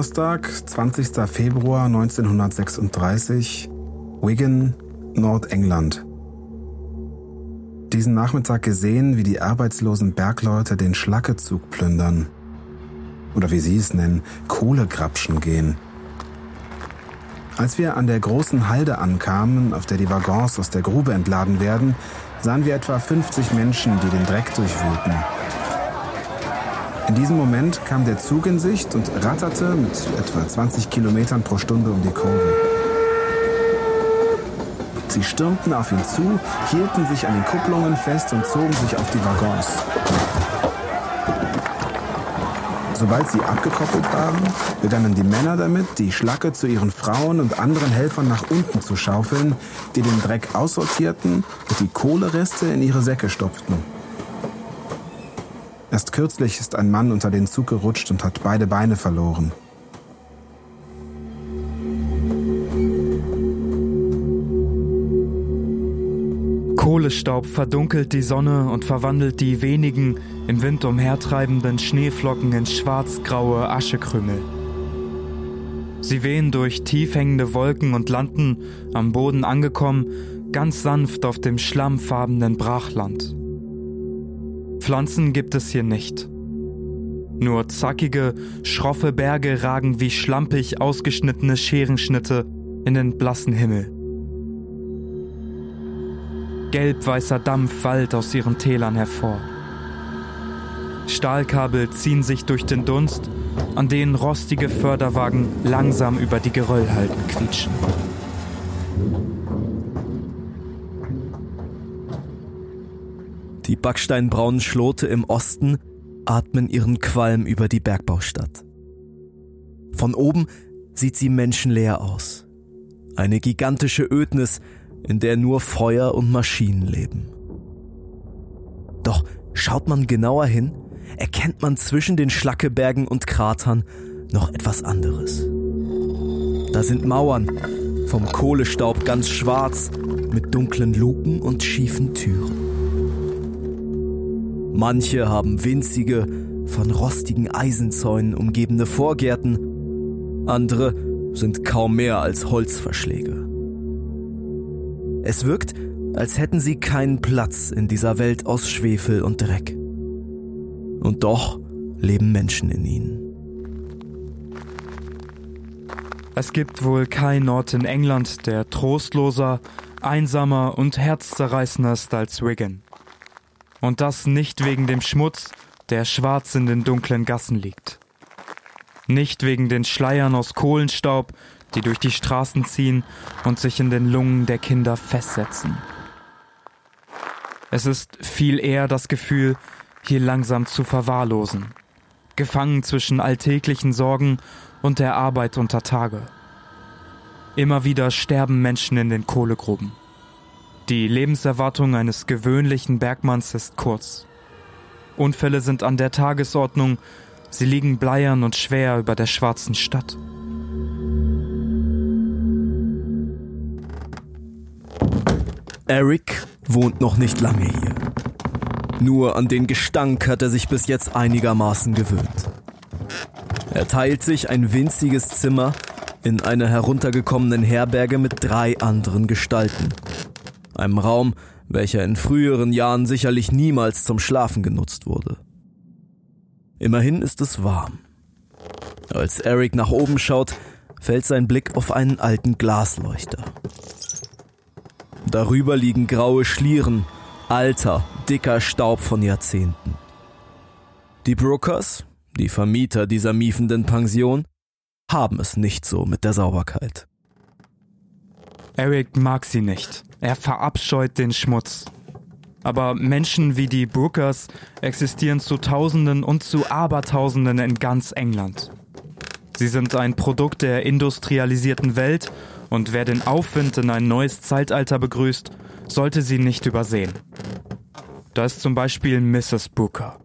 Donnerstag, 20. Februar 1936, Wigan, Nordengland. Diesen Nachmittag gesehen, wie die arbeitslosen Bergleute den Schlackezug plündern. Oder wie sie es nennen, Kohlegrapschen gehen. Als wir an der großen Halde ankamen, auf der die Waggons aus der Grube entladen werden, sahen wir etwa 50 Menschen, die den Dreck durchwühlten. In diesem Moment kam der Zug in Sicht und ratterte mit etwa 20 Kilometern pro Stunde um die Kurve. Sie stürmten auf ihn zu, hielten sich an den Kupplungen fest und zogen sich auf die Waggons. Sobald sie abgekoppelt waren, begannen die Männer damit, die Schlacke zu ihren Frauen und anderen Helfern nach unten zu schaufeln, die den Dreck aussortierten und die Kohlereste in ihre Säcke stopften. Erst kürzlich ist ein Mann unter den Zug gerutscht und hat beide Beine verloren. Kohlestaub verdunkelt die Sonne und verwandelt die wenigen im Wind umhertreibenden Schneeflocken in schwarzgraue Aschekrümel. Sie wehen durch tief hängende Wolken und landen, am Boden angekommen, ganz sanft auf dem schlammfarbenen Brachland. Pflanzen gibt es hier nicht. Nur zackige, schroffe Berge ragen wie schlampig ausgeschnittene Scherenschnitte in den blassen Himmel. Gelbweißer Dampf wallt aus ihren Tälern hervor. Stahlkabel ziehen sich durch den Dunst, an denen rostige Förderwagen langsam über die Geröllhalden quietschen. Die backsteinbraunen Schlote im Osten atmen ihren Qualm über die Bergbaustadt. Von oben sieht sie menschenleer aus. Eine gigantische Ödnis, in der nur Feuer und Maschinen leben. Doch schaut man genauer hin, erkennt man zwischen den Schlackebergen und Kratern noch etwas anderes. Da sind Mauern, vom Kohlestaub ganz schwarz, mit dunklen Luken und schiefen Türen. Manche haben winzige, von rostigen Eisenzäunen umgebene Vorgärten, andere sind kaum mehr als Holzverschläge. Es wirkt, als hätten sie keinen Platz in dieser Welt aus Schwefel und Dreck. Und doch leben Menschen in ihnen. Es gibt wohl keinen Ort in England, der trostloser, einsamer und herzzerreißender ist als Wigan. Und das nicht wegen dem Schmutz, der schwarz in den dunklen Gassen liegt. Nicht wegen den Schleiern aus Kohlenstaub, die durch die Straßen ziehen und sich in den Lungen der Kinder festsetzen. Es ist viel eher das Gefühl, hier langsam zu verwahrlosen, gefangen zwischen alltäglichen Sorgen und der Arbeit unter Tage. Immer wieder sterben Menschen in den Kohlegruben. Die Lebenserwartung eines gewöhnlichen Bergmanns ist kurz. Unfälle sind an der Tagesordnung, sie liegen bleiern und schwer über der schwarzen Stadt. Eric wohnt noch nicht lange hier. Nur an den Gestank hat er sich bis jetzt einigermaßen gewöhnt. Er teilt sich ein winziges Zimmer in einer heruntergekommenen Herberge mit drei anderen Gestalten. Einem Raum, welcher in früheren Jahren sicherlich niemals zum Schlafen genutzt wurde. Immerhin ist es warm. Als Eric nach oben schaut, fällt sein Blick auf einen alten Glasleuchter. Darüber liegen graue Schlieren, alter, dicker Staub von Jahrzehnten. Die Brookers, die Vermieter dieser miefenden Pension, haben es nicht so mit der Sauberkeit. Eric mag sie nicht. Er verabscheut den Schmutz. Aber Menschen wie die Brookers existieren zu Tausenden und zu Abertausenden in ganz England. Sie sind ein Produkt der industrialisierten Welt und wer den Aufwind in ein neues Zeitalter begrüßt, sollte sie nicht übersehen. Da ist zum Beispiel Mrs. Booker.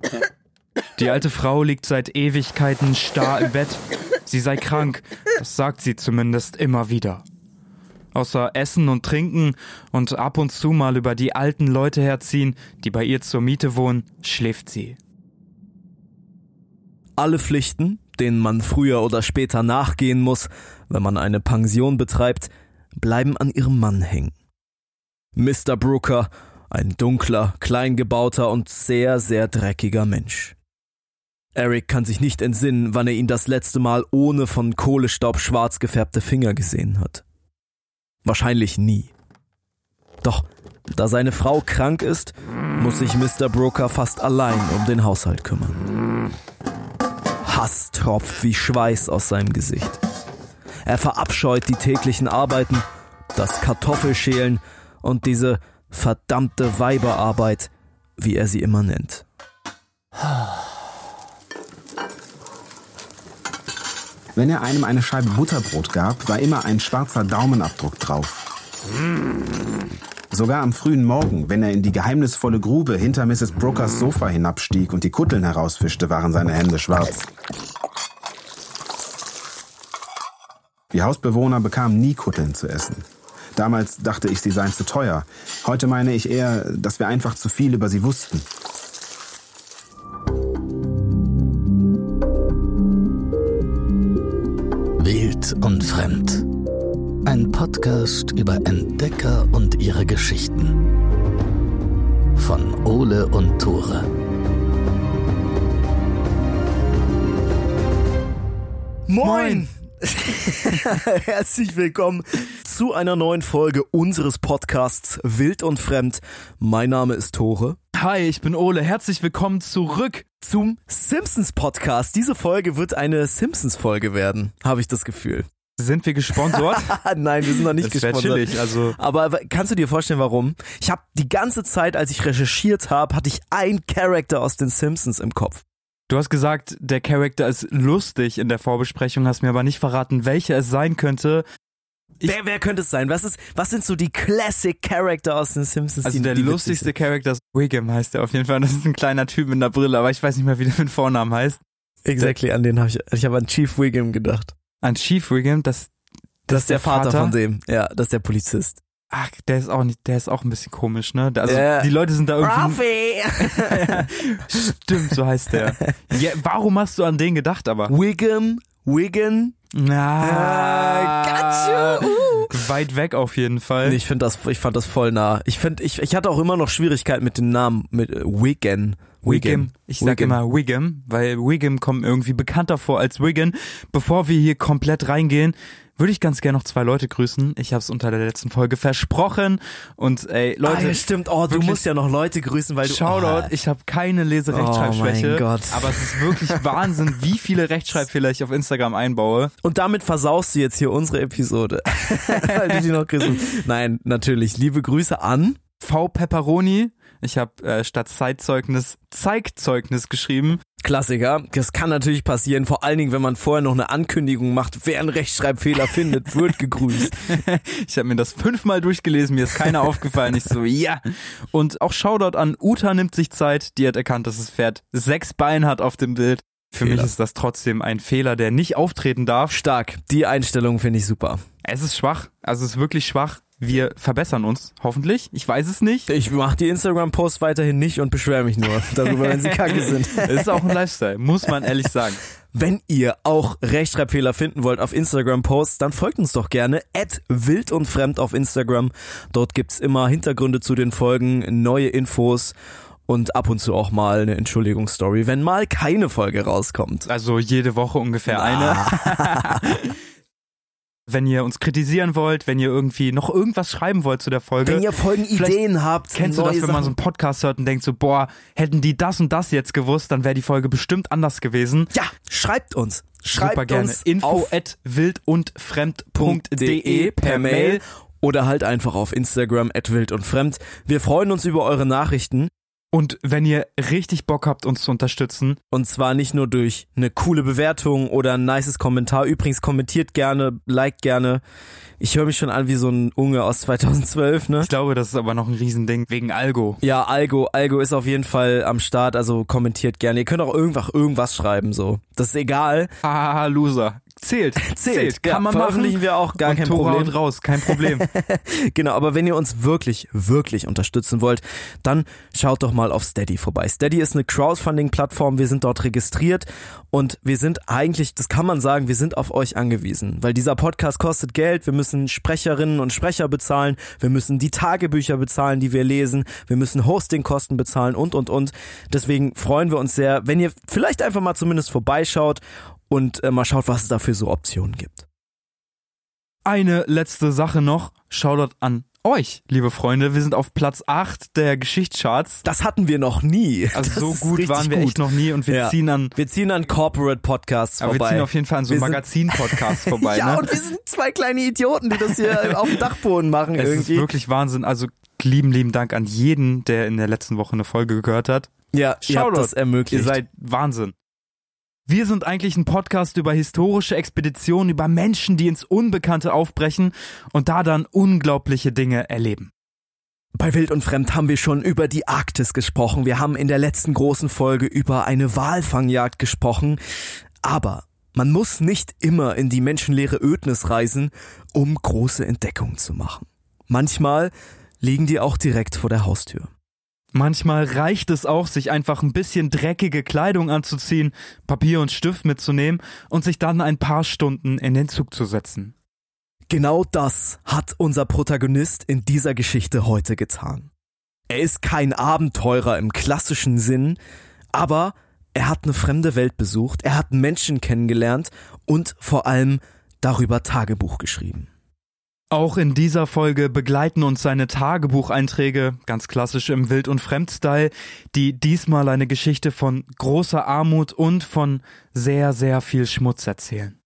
Die alte Frau liegt seit Ewigkeiten starr im Bett. Sie sei krank, das sagt sie zumindest immer wieder. Außer Essen und Trinken und ab und zu mal über die alten Leute herziehen, die bei ihr zur Miete wohnen, schläft sie. Alle Pflichten, denen man früher oder später nachgehen muss, wenn man eine Pension betreibt, bleiben an ihrem Mann hängen. Mr. Brooker, ein dunkler, kleingebauter und sehr, sehr dreckiger Mensch. Eric kann sich nicht entsinnen, wann er ihn das letzte Mal ohne von Kohlestaub schwarz gefärbte Finger gesehen hat. Wahrscheinlich nie. Doch da seine Frau krank ist, muss sich Mr. Brooker fast allein um den Haushalt kümmern. Hass tropft wie Schweiß aus seinem Gesicht. Er verabscheut die täglichen Arbeiten, das Kartoffelschälen und diese verdammte Weiberarbeit, wie er sie immer nennt. Wenn er einem eine Scheibe Butterbrot gab, war immer ein schwarzer Daumenabdruck drauf. Sogar am frühen Morgen, wenn er in die geheimnisvolle Grube hinter Mrs. Brookers Sofa hinabstieg und die Kutteln herausfischte, waren seine Hände schwarz. Die Hausbewohner bekamen nie Kutteln zu essen. Damals dachte ich, sie seien zu teuer. Heute meine ich eher, dass wir einfach zu viel über sie wussten. Ein Podcast über Entdecker und ihre Geschichten. Von Ole und Tore. Moin! Herzlich willkommen zu einer neuen Folge unseres Podcasts Wild und Fremd. Mein Name ist Tore. Hi, ich bin Ole. Herzlich willkommen zurück. Zum Simpsons Podcast. Diese Folge wird eine Simpsons Folge werden, habe ich das Gefühl. Sind wir gesponsert? Nein, wir sind noch nicht Das gesponsert. chillig, also- Aber kannst du dir vorstellen, warum? Ich habe die ganze Zeit, als ich recherchiert habe, hatte ich ein Charakter aus den Simpsons im Kopf. Du hast gesagt, der Charakter ist lustig in der Vorbesprechung, hast mir aber nicht verraten, welcher es sein könnte. Ich- wer, wer könnte es sein? Was, ist, was sind so die Classic Character aus den Simpsons? Also die, der die lustigste? Charakter ist Wiggum, heißt der auf jeden Fall. Das ist ein kleiner Typ mit einer Brille, aber ich weiß nicht mehr, wie der mit Vornamen heißt. Exactly, an den habe ich, ich habe an Chief Wiggum gedacht. An Chief Wiggum, das, Das ist der Vater, von dem. Ja, das ist der Polizist. Ach, der ist auch nicht, der ist auch ein bisschen komisch, ne? Also Ja. die Leute sind da irgendwie. Ruffy! Stimmt, so heißt der. Ja, warum hast du an den gedacht, aber? Wiggum, Wiggum. Na, Ah, got you. Uh. Weit weg auf jeden Fall. Ich finde das, ich fand das voll nah. Ich finde, ich, ich hatte auch immer noch Schwierigkeiten mit dem Namen, mit äh, Wigan. Wiggum. Ich sag Wiggum. immer Wiggum, weil Wiggum kommt irgendwie bekannter vor als Wiggum. Bevor wir hier komplett reingehen, würde ich ganz gerne noch zwei Leute grüßen. Ich habe es unter der letzten Folge versprochen. Und ey, Leute, ah, ja, stimmt. Oh, du musst ja noch Leute grüßen, weil du. Shoutout, Oh, ich habe keine Leserechtschreibschwäche. Oh Gott. Aber es ist wirklich Wahnsinn, wie viele Rechtschreibfehler ich auf Instagram einbaue. Und damit versaust du jetzt hier unsere Episode. weil du die noch grüßen. Nein, natürlich. Liebe Grüße an. V. Pepperoni. Ich habe äh, statt Zeitzeugnis Zeigzeugnis geschrieben. Klassiker. Das kann natürlich passieren, vor allen Dingen, wenn man vorher noch eine Ankündigung macht, wer einen Rechtschreibfehler findet, wird gegrüßt. Ich habe mir das fünfmal durchgelesen, mir ist keiner aufgefallen. Ich so, ja. Und auch Shoutout an Uta nimmt sich Zeit. Die hat erkannt, dass das Pferd sechs Beine hat auf dem Bild. Für Fehler. mich ist das trotzdem ein Fehler, der nicht auftreten darf. Stark. Die Einstellung finde ich super. Es ist schwach. Also es ist wirklich schwach. Wir verbessern uns, hoffentlich. Ich weiß es nicht. Ich mache die Instagram-Posts weiterhin nicht und beschwere mich nur darüber, wenn sie kacke sind. Es ist auch ein Lifestyle, muss man ehrlich sagen. Wenn ihr auch Rechtschreibfehler finden wollt auf Instagram-Posts, dann folgt uns doch gerne at wild und fremd auf Instagram. Dort gibt's immer Hintergründe zu den Folgen, neue Infos und ab und zu auch mal eine Entschuldigungsstory, wenn mal keine Folge rauskommt. Also jede Woche ungefähr eine. Wenn ihr uns kritisieren wollt, wenn ihr irgendwie noch irgendwas schreiben wollt zu der Folge. Wenn ihr Folgenideen habt, Kennst du das, wenn man so einen Podcast hört und denkt so, boah, hätten die das und das jetzt gewusst, dann wäre die Folge bestimmt anders gewesen. Ja, schreibt uns. Schreibt Super gerne. uns Info at wildundfremd.de per Mail oder halt einfach auf Instagram at wild und fremd. Wir freuen uns über eure Nachrichten Und wenn ihr richtig Bock habt, uns zu unterstützen, und zwar nicht nur durch eine coole Bewertung oder ein nices Kommentar. Übrigens kommentiert gerne, liked gerne. Ich höre mich schon an wie so ein Unge aus 2012, ne? ich glaube, das ist aber noch ein Riesending wegen Algo. Ja, Algo, Algo ist auf jeden Fall am Start, also kommentiert gerne. Ihr könnt auch irgendwas, irgendwas schreiben, so. Das ist egal. Haha, Loser. Zählt. Zählt. Kann ja, man veröffentlichen machen. wir auch gar und kein Tora Problem. raus, kein Problem. Genau, aber wenn ihr uns wirklich, wirklich unterstützen wollt, dann schaut doch mal auf Steady vorbei. Steady ist eine Crowdfunding-Plattform, wir sind dort registriert und wir sind eigentlich, das kann man sagen, wir sind auf euch angewiesen, weil dieser Podcast kostet Geld, wir müssen Sprecherinnen und Sprecher bezahlen, wir müssen die Tagebücher bezahlen, die wir lesen, wir müssen Hostingkosten bezahlen und, und, und. Deswegen freuen wir uns sehr, wenn ihr vielleicht einfach mal zumindest vorbeischaut und äh, mal schaut, was es da für so Optionen gibt. Eine letzte Sache noch. Shoutout an euch, liebe Freunde. Wir sind auf Platz 8 der Geschichtscharts. Das hatten wir noch nie. Also Das so gut waren wir gut. echt noch nie und wir Ja. ziehen an Wir ziehen an Corporate Podcasts aber wir vorbei. ziehen auf jeden Fall an so Magazin-Podcasts vorbei. ja, ne? und wir sind zwei kleine Idioten, die das hier auf dem Dachboden machen Es irgendwie. ist wirklich Wahnsinn. Also lieben, lieben Dank an jeden, der in der letzten Woche eine Folge gehört hat. ja, ihr habt Shoutout. das ermöglicht. Ihr seid Wahnsinn. Wir sind eigentlich ein Podcast über historische Expeditionen, über Menschen, die ins Unbekannte aufbrechen und da dann unglaubliche Dinge erleben. Bei Wild und Fremd haben wir schon über die Arktis gesprochen. Wir haben in der letzten großen Folge über eine Walfangjagd gesprochen. Aber man muss nicht immer in die menschenleere Ödnis reisen, um große Entdeckungen zu machen. Manchmal liegen die auch direkt vor der Haustür. Manchmal reicht es auch, sich einfach ein bisschen dreckige Kleidung anzuziehen, Papier und Stift mitzunehmen und sich dann ein paar Stunden in den Zug zu setzen. Genau das hat unser Protagonist in dieser Geschichte heute getan. Er ist kein Abenteurer im klassischen Sinn, aber er hat eine fremde Welt besucht, er hat Menschen kennengelernt und vor allem darüber Tagebuch geschrieben. Auch in dieser Folge begleiten uns seine Tagebucheinträge, ganz klassisch im Wild- und Fremdstyle, die diesmal eine Geschichte von großer Armut und von sehr, sehr viel Schmutz erzählen.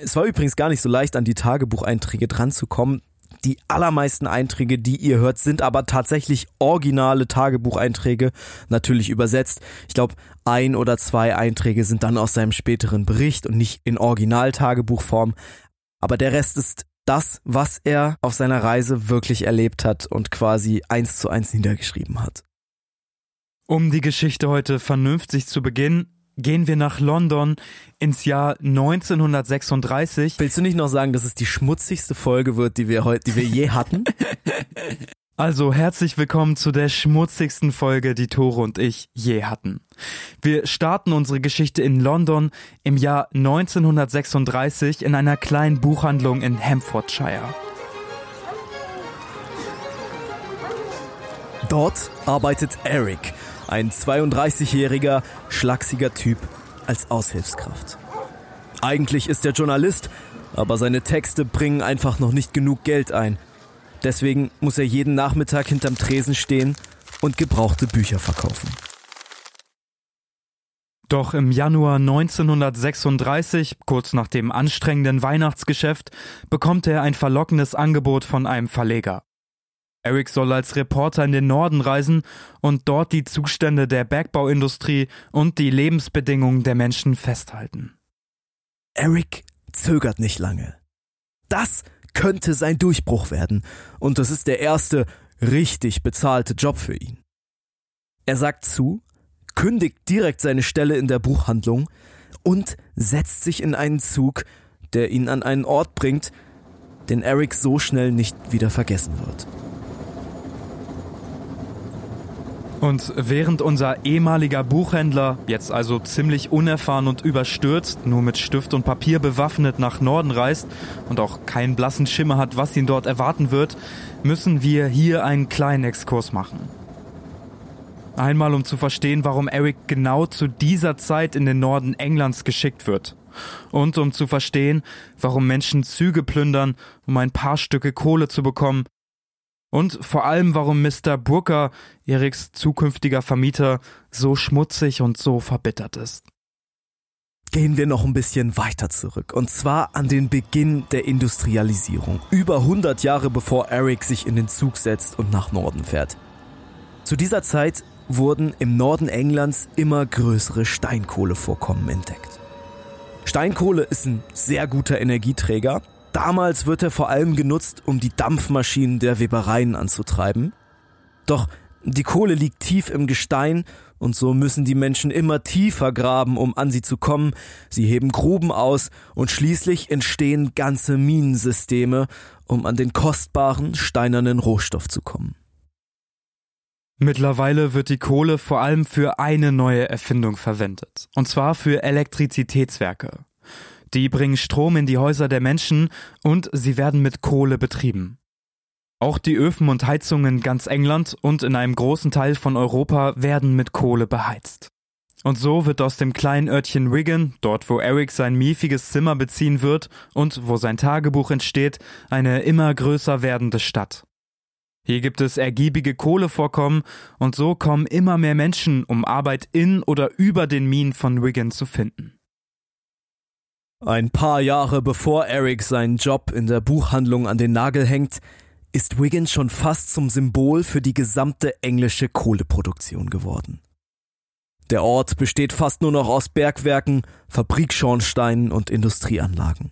Es war übrigens gar nicht so leicht, an die Tagebucheinträge dranzukommen. Die allermeisten Einträge, die ihr hört, sind aber tatsächlich originale Tagebucheinträge, natürlich übersetzt. Ich glaube, ein oder zwei Einträge sind dann aus seinem späteren Bericht und nicht in Original-Tagebuchform. Aber der Rest ist das, was er auf seiner Reise wirklich erlebt hat und quasi eins zu eins niedergeschrieben hat. Um die Geschichte heute vernünftig zu beginnen, gehen wir nach London ins Jahr 1936. Willst du nicht noch sagen, dass es die schmutzigste Folge wird, die wir heute, die wir je hatten? Also herzlich willkommen zu der schmutzigsten Folge, die Tore und ich je hatten. Wir starten unsere Geschichte in London im Jahr 1936 in einer kleinen Buchhandlung in Hampshire. Dort arbeitet Eric, ein 32-jähriger, schlachsiger Typ, als Aushilfskraft. Eigentlich ist er Journalist, aber seine Texte bringen einfach noch nicht genug Geld ein. Deswegen muss er jeden Nachmittag hinterm Tresen stehen und gebrauchte Bücher verkaufen. Doch im Januar 1936, kurz nach dem anstrengenden Weihnachtsgeschäft, bekommt er ein verlockendes Angebot von einem Verleger. Eric soll als Reporter in den Norden reisen und dort die Zustände der Bergbauindustrie und die Lebensbedingungen der Menschen festhalten. Eric zögert nicht lange. Das könnte sein Durchbruch werden und das ist der erste richtig bezahlte Job für ihn. Er sagt zu, kündigt direkt seine Stelle in der Buchhandlung und setzt sich in einen Zug, der ihn an einen Ort bringt, den Eric so schnell nicht wieder vergessen wird. Und während unser ehemaliger Buchhändler, jetzt also ziemlich unerfahren und überstürzt, nur mit Stift und Papier bewaffnet nach Norden reist und auch keinen blassen Schimmer hat, was ihn dort erwarten wird, müssen wir hier einen kleinen Exkurs machen. Einmal um zu verstehen, warum Eric genau zu dieser Zeit in den Norden Englands geschickt wird. Und um zu verstehen, warum Menschen Züge plündern, um ein paar Stücke Kohle zu bekommen, und vor allem, warum Mr. Brooker, Eriks zukünftiger Vermieter, so schmutzig und so verbittert ist. Gehen wir noch ein bisschen weiter zurück, und zwar an den Beginn der Industrialisierung, über 100 Jahre bevor Eric sich in den Zug setzt und nach Norden fährt. Zu dieser Zeit wurden im Norden Englands immer größere Steinkohlevorkommen entdeckt. Steinkohle ist ein sehr guter Energieträger. Damals wird er vor allem genutzt, um die Dampfmaschinen der Webereien anzutreiben. Doch die Kohle liegt tief im Gestein und so müssen die Menschen immer tiefer graben, um an sie zu kommen. Sie heben Gruben aus und schließlich entstehen ganze Minensysteme, um an den kostbaren steinernen Rohstoff zu kommen. Mittlerweile wird die Kohle vor allem für eine neue Erfindung verwendet, und zwar für Elektrizitätswerke. Die bringen Strom in die Häuser der Menschen und sie werden mit Kohle betrieben. Auch die Öfen und Heizungen in ganz England und in einem großen Teil von Europa werden mit Kohle beheizt. Und so wird aus dem kleinen Örtchen Wigan, dort wo Eric sein miefiges Zimmer beziehen wird und wo sein Tagebuch entsteht, eine immer größer werdende Stadt. Hier gibt es ergiebige Kohlevorkommen und so kommen immer mehr Menschen, um Arbeit in oder über den Minen von Wigan zu finden. Ein paar Jahre bevor Eric seinen Job in der Buchhandlung an den Nagel hängt, ist Wigan schon fast zum Symbol für die gesamte englische Kohleproduktion geworden. Der Ort besteht fast nur noch aus Bergwerken, Fabrikschornsteinen und Industrieanlagen.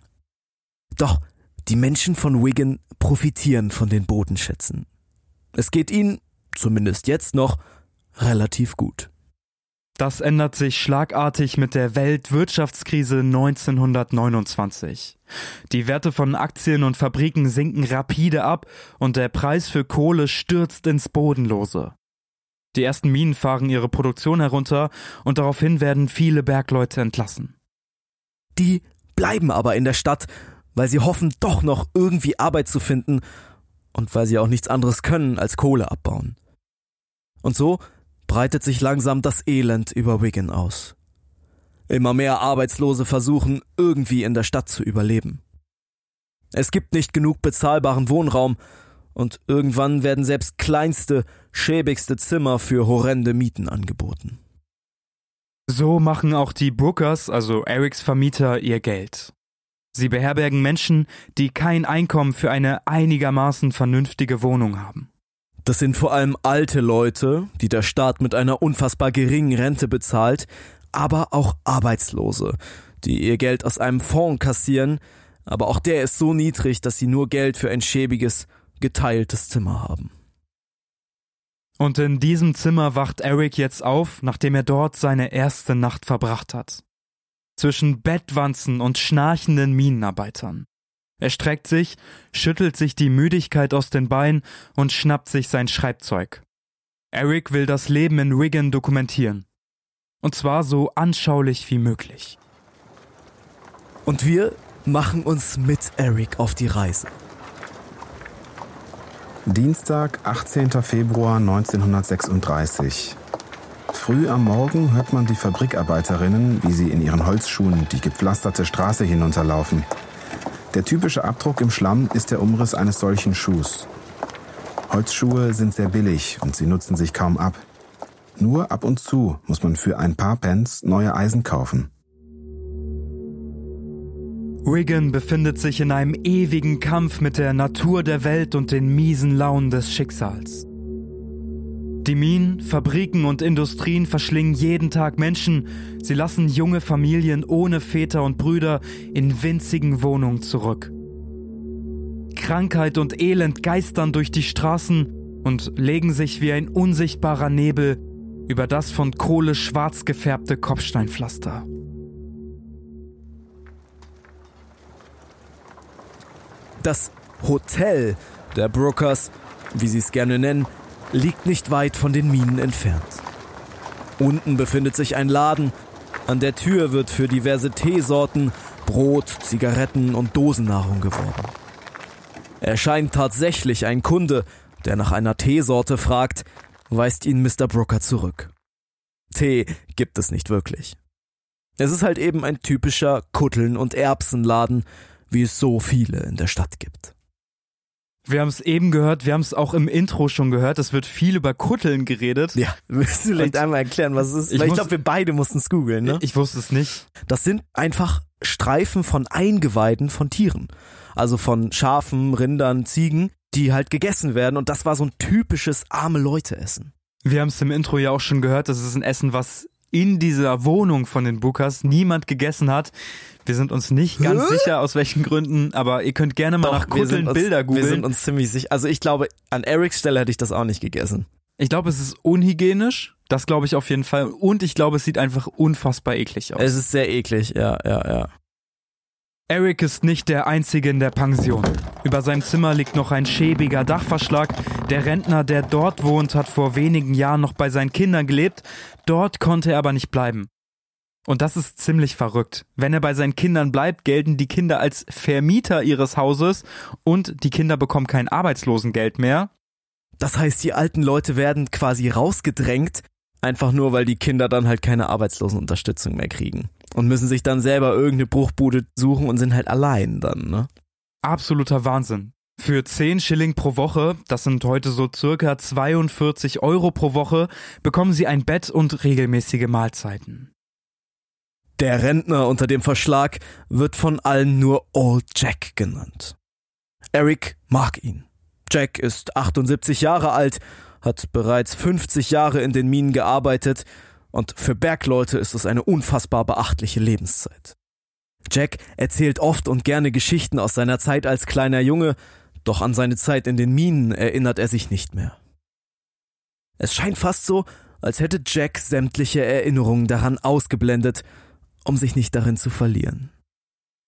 Doch die Menschen von Wigan profitieren von den Bodenschätzen. Es geht ihnen, zumindest jetzt noch, relativ gut. Das ändert sich schlagartig mit der Weltwirtschaftskrise 1929. Die Werte von Aktien und Fabriken sinken rapide ab und der Preis für Kohle stürzt ins Bodenlose. Die ersten Minen fahren ihre Produktion herunter und daraufhin werden viele Bergleute entlassen. Die bleiben aber in der Stadt, weil sie hoffen, doch noch irgendwie Arbeit zu finden und weil sie auch nichts anderes können als Kohle abbauen. Und so breitet sich langsam das Elend über Wigan aus. Immer mehr Arbeitslose versuchen, irgendwie in der Stadt zu überleben. Es gibt nicht genug bezahlbaren Wohnraum und irgendwann werden selbst kleinste, schäbigste Zimmer für horrende Mieten angeboten. So machen auch die Brookers, also Erics Vermieter, ihr Geld. Sie beherbergen Menschen, die kein Einkommen für eine einigermaßen vernünftige Wohnung haben. Das sind vor allem alte Leute, die der Staat mit einer unfassbar geringen Rente bezahlt, aber auch Arbeitslose, die ihr Geld aus einem Fonds kassieren, aber auch der ist so niedrig, dass sie nur Geld für ein schäbiges, geteiltes Zimmer haben. Und in diesem Zimmer wacht Eric jetzt auf, nachdem er dort seine erste Nacht verbracht hat zwischen Bettwanzen und schnarchenden Minenarbeitern. Er streckt sich, schüttelt sich die Müdigkeit aus den Beinen und schnappt sich sein Schreibzeug. Eric will das Leben in Wigan dokumentieren. Und zwar so anschaulich wie möglich. Und wir machen uns mit Eric auf die Reise. Dienstag, 18. Februar 1936. Früh am Morgen hört man die Fabrikarbeiterinnen, wie sie in ihren Holzschuhen die gepflasterte Straße hinunterlaufen. Der typische Abdruck im Schlamm ist der Umriss eines solchen Schuhs. Holzschuhe sind sehr billig und sie nutzen sich kaum ab. Nur ab und zu muss man für ein paar Pence neue Eisen kaufen. Wigan befindet sich in einem ewigen Kampf mit der Natur der Welt und den miesen Launen des Schicksals. Die Minen, Fabriken und Industrien verschlingen jeden Tag Menschen. Sie lassen junge Familien ohne Väter und Brüder in winzigen Wohnungen zurück. Krankheit und Elend geistern durch die Straßen und legen sich wie ein unsichtbarer Nebel über das von Kohle schwarz gefärbte Kopfsteinpflaster. Das Hotel der Brookers, wie sie es gerne nennen, liegt nicht weit von den Minen entfernt. Unten befindet sich ein Laden. An der Tür wird für diverse Teesorten, Brot, Zigaretten und Dosennahrung geworben. Er scheint tatsächlich ein Kunde, der nach einer Teesorte fragt, weist ihn Mr. Brooker zurück. Tee gibt es nicht wirklich. Es ist halt eben ein typischer Kutteln- und Erbsenladen, wie es so viele in der Stadt gibt. Wir haben es eben gehört, wir haben es auch im Intro schon gehört. Es wird viel über Kutteln geredet. Ja, willst du vielleicht einmal erklären, was es ist? Ich Weil ich glaube, wir beide mussten es googeln, ne? Ich wusste es nicht. Das sind einfach Streifen von Eingeweiden von Tieren. Also von Schafen, Rindern, Ziegen, die halt gegessen werden. Und das war so ein typisches arme Leute-Essen. Wir haben es im Intro ja auch schon gehört. Das ist ein Essen, was in dieser Wohnung von den Bookers niemand gegessen hat. Wir sind uns nicht ganz Hä? sicher, aus welchen Gründen, aber ihr könnt gerne mal Doch, nach Kutteln Bilder googeln. Wir sind uns ziemlich sicher. Also ich glaube, an Erics Stelle hätte ich das auch nicht gegessen. Ich glaube, es ist unhygienisch. Das glaube ich auf jeden Fall. Und ich glaube, es sieht einfach unfassbar eklig aus. Es ist sehr eklig, ja, ja, ja. Eric ist nicht der Einzige in der Pension. Über seinem Zimmer liegt noch ein schäbiger Dachverschlag. Der Rentner, der dort wohnt, hat vor wenigen Jahren noch bei seinen Kindern gelebt. Dort konnte er aber nicht bleiben. Und das ist ziemlich verrückt. Wenn er bei seinen Kindern bleibt, gelten die Kinder als Vermieter ihres Hauses und die Kinder bekommen kein Arbeitslosengeld mehr. Das heißt, die alten Leute werden quasi rausgedrängt, einfach nur weil die Kinder dann halt keine Arbeitslosenunterstützung mehr kriegen. Und müssen sich dann selber irgendeine Bruchbude suchen und sind halt allein dann, ne? Absoluter Wahnsinn. Für 10 Schilling pro Woche, das sind heute so circa 42 Euro pro Woche, bekommen sie ein Bett und regelmäßige Mahlzeiten. Der Rentner unter dem Verschlag wird von allen nur Old Jack genannt. Eric mag ihn. Jack ist 78 Jahre alt, hat bereits 50 Jahre in den Minen gearbeitet und für Bergleute ist es eine unfassbar beachtliche Lebenszeit. Jack erzählt oft und gerne Geschichten aus seiner Zeit als kleiner Junge, doch an seine Zeit in den Minen erinnert er sich nicht mehr. Es scheint fast so, als hätte Jack sämtliche Erinnerungen daran ausgeblendet um sich nicht darin zu verlieren.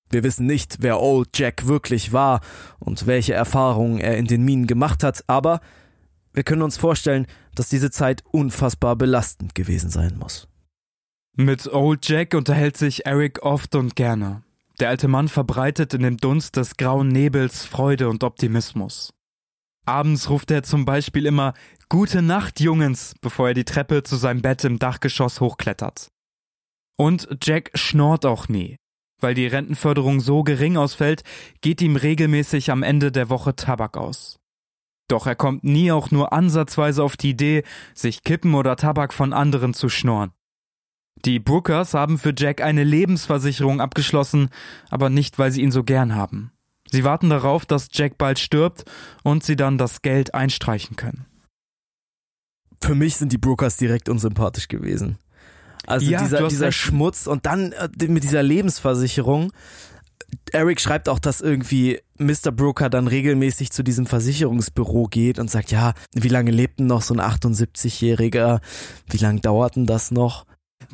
Wir wissen nicht, wer Old Jack wirklich war und welche Erfahrungen er in den Minen gemacht hat, aber wir können uns vorstellen, dass diese Zeit unfassbar belastend gewesen sein muss. Mit Old Jack unterhält sich Eric oft und gerne. Der alte Mann verbreitet in dem Dunst des grauen Nebels Freude und Optimismus. Abends ruft er zum Beispiel immer Gute Nacht, Jungens, bevor er die Treppe zu seinem Bett im Dachgeschoss hochklettert. Und Jack schnort auch nie. Weil die Rentenförderung so gering ausfällt, geht ihm regelmäßig am Ende der Woche Tabak aus. Doch er kommt nie auch nur ansatzweise auf die Idee, sich Kippen oder Tabak von anderen zu schnorren. Die Brookers haben für Jack eine Lebensversicherung abgeschlossen, aber nicht, weil sie ihn so gern haben. Sie warten darauf, dass Jack bald stirbt und sie dann das Geld einstreichen können. Für mich sind die Brookers direkt unsympathisch gewesen. Also Ja, dieser, dieser recht. Schmutz und dann äh, mit dieser Lebensversicherung. Eric schreibt auch, dass irgendwie Mr. Brooker dann regelmäßig zu diesem Versicherungsbüro geht und sagt, ja, wie lange lebt denn noch so ein 78-Jähriger? Wie lange dauert denn das noch?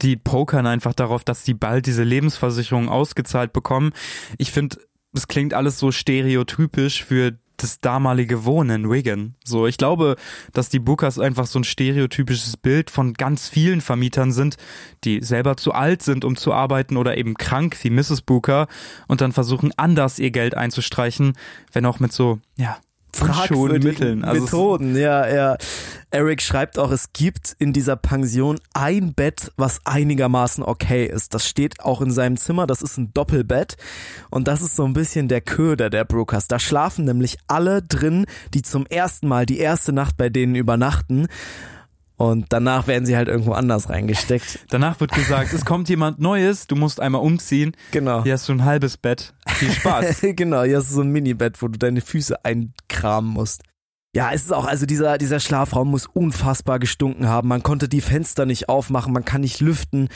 Die pokern einfach darauf, dass die bald diese Lebensversicherung ausgezahlt bekommen. Ich finde, es klingt alles so stereotypisch für das damalige Wohnen in Wigan. So, ich glaube, dass die Bookers einfach so ein stereotypisches Bild von ganz vielen Vermietern sind, die selber zu alt sind, um zu arbeiten oder eben krank wie Mrs. Booker und dann versuchen anders ihr Geld einzustreichen, wenn auch mit so, ja, Fragwürdigen Mitteln. Also Methoden, ja, ja. Eric schreibt auch, es gibt in dieser Pension ein Bett, was einigermaßen okay ist. Das steht auch in seinem Zimmer, das ist ein Doppelbett und das ist so ein bisschen der Köder der Brokers. Da schlafen nämlich alle drin, die zum ersten Mal die erste Nacht bei denen übernachten und danach werden sie halt irgendwo anders reingesteckt. Danach wird gesagt, es kommt jemand Neues, du musst einmal umziehen. Genau. Hier hast du ein halbes Bett. Viel Spaß. genau, hier hast du so ein Minibett, wo du deine Füße einkramen musst. Ja, es ist auch, also dieser, dieser Schlafraum muss unfassbar gestunken haben. Man konnte die Fenster nicht aufmachen, man kann nicht lüften.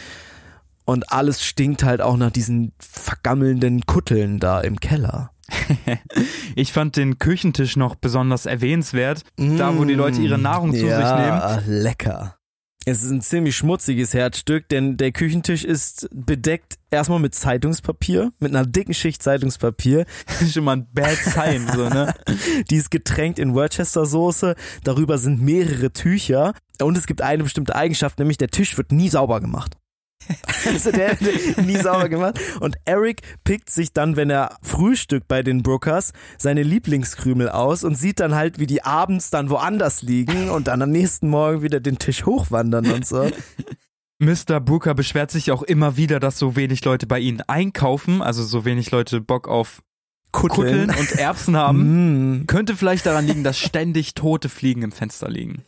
Und alles stinkt halt auch nach diesen vergammelnden Kutteln da im Keller. Ich fand den Küchentisch noch besonders erwähnenswert, da wo die Leute ihre Nahrung zu sich nehmen. Ja, lecker. Es ist ein ziemlich schmutziges Herzstück, denn der Küchentisch ist bedeckt erstmal mit Zeitungspapier, mit einer dicken Schicht Zeitungspapier. Schon mal ein Bad Sign, so, ne? Die ist getränkt in Worcester Soße. Darüber sind mehrere Tücher. Und es gibt eine bestimmte Eigenschaft, nämlich der Tisch wird nie sauber gemacht. Also der wird nie sauber gemacht. Und Eric pickt sich dann, wenn er frühstückt bei den Brookers, seine Lieblingskrümel aus und sieht dann halt, wie die abends dann woanders liegen und dann am nächsten Morgen wieder den Tisch hochwandern und so. Mr. Booker beschwert sich auch immer wieder, dass so wenig Leute bei ihnen einkaufen, also so wenig Leute Bock auf Kutteln und Erbsen haben. Mm. Könnte vielleicht daran liegen, dass ständig tote Fliegen im Fenster liegen.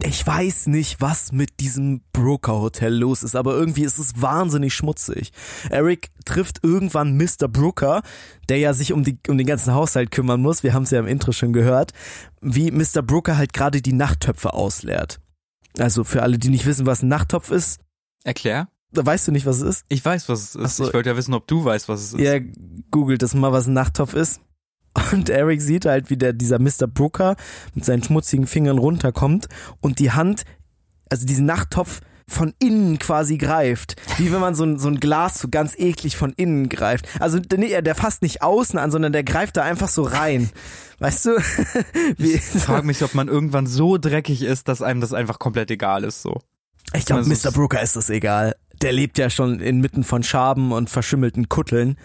Ich weiß nicht, was mit diesem Broker Hotel los ist, aber irgendwie ist es wahnsinnig schmutzig. Eric trifft irgendwann Mr. Brooker, der ja sich um, die, um den ganzen Haushalt kümmern muss. Wir haben es ja im Intro schon gehört, wie Mr. Brooker halt gerade die Nachttöpfe ausleert. Also für alle, die nicht wissen, was ein Nachttopf ist, Erklär? da weißt du nicht, was es ist. Ich weiß, was es ist. So. Ich wollte ja wissen, ob du weißt, was es ist. Ja, googelt das mal, was ein Nachttopf ist. Und Eric sieht halt, wie der, dieser Mr. Brooker mit seinen schmutzigen Fingern runterkommt und die Hand also diesen Nachttopf von innen quasi greift. Wie wenn man so ein, so ein Glas so ganz eklig von innen greift. Also nee, der fasst nicht außen an, sondern der greift da einfach so rein. Weißt du? Wie, ich frage mich, ob man irgendwann so dreckig ist, dass einem das einfach komplett egal ist. So. Ich glaube, Also Mr. Brooker ist das egal. Der lebt ja schon inmitten von Schaben und verschimmelten Kutteln.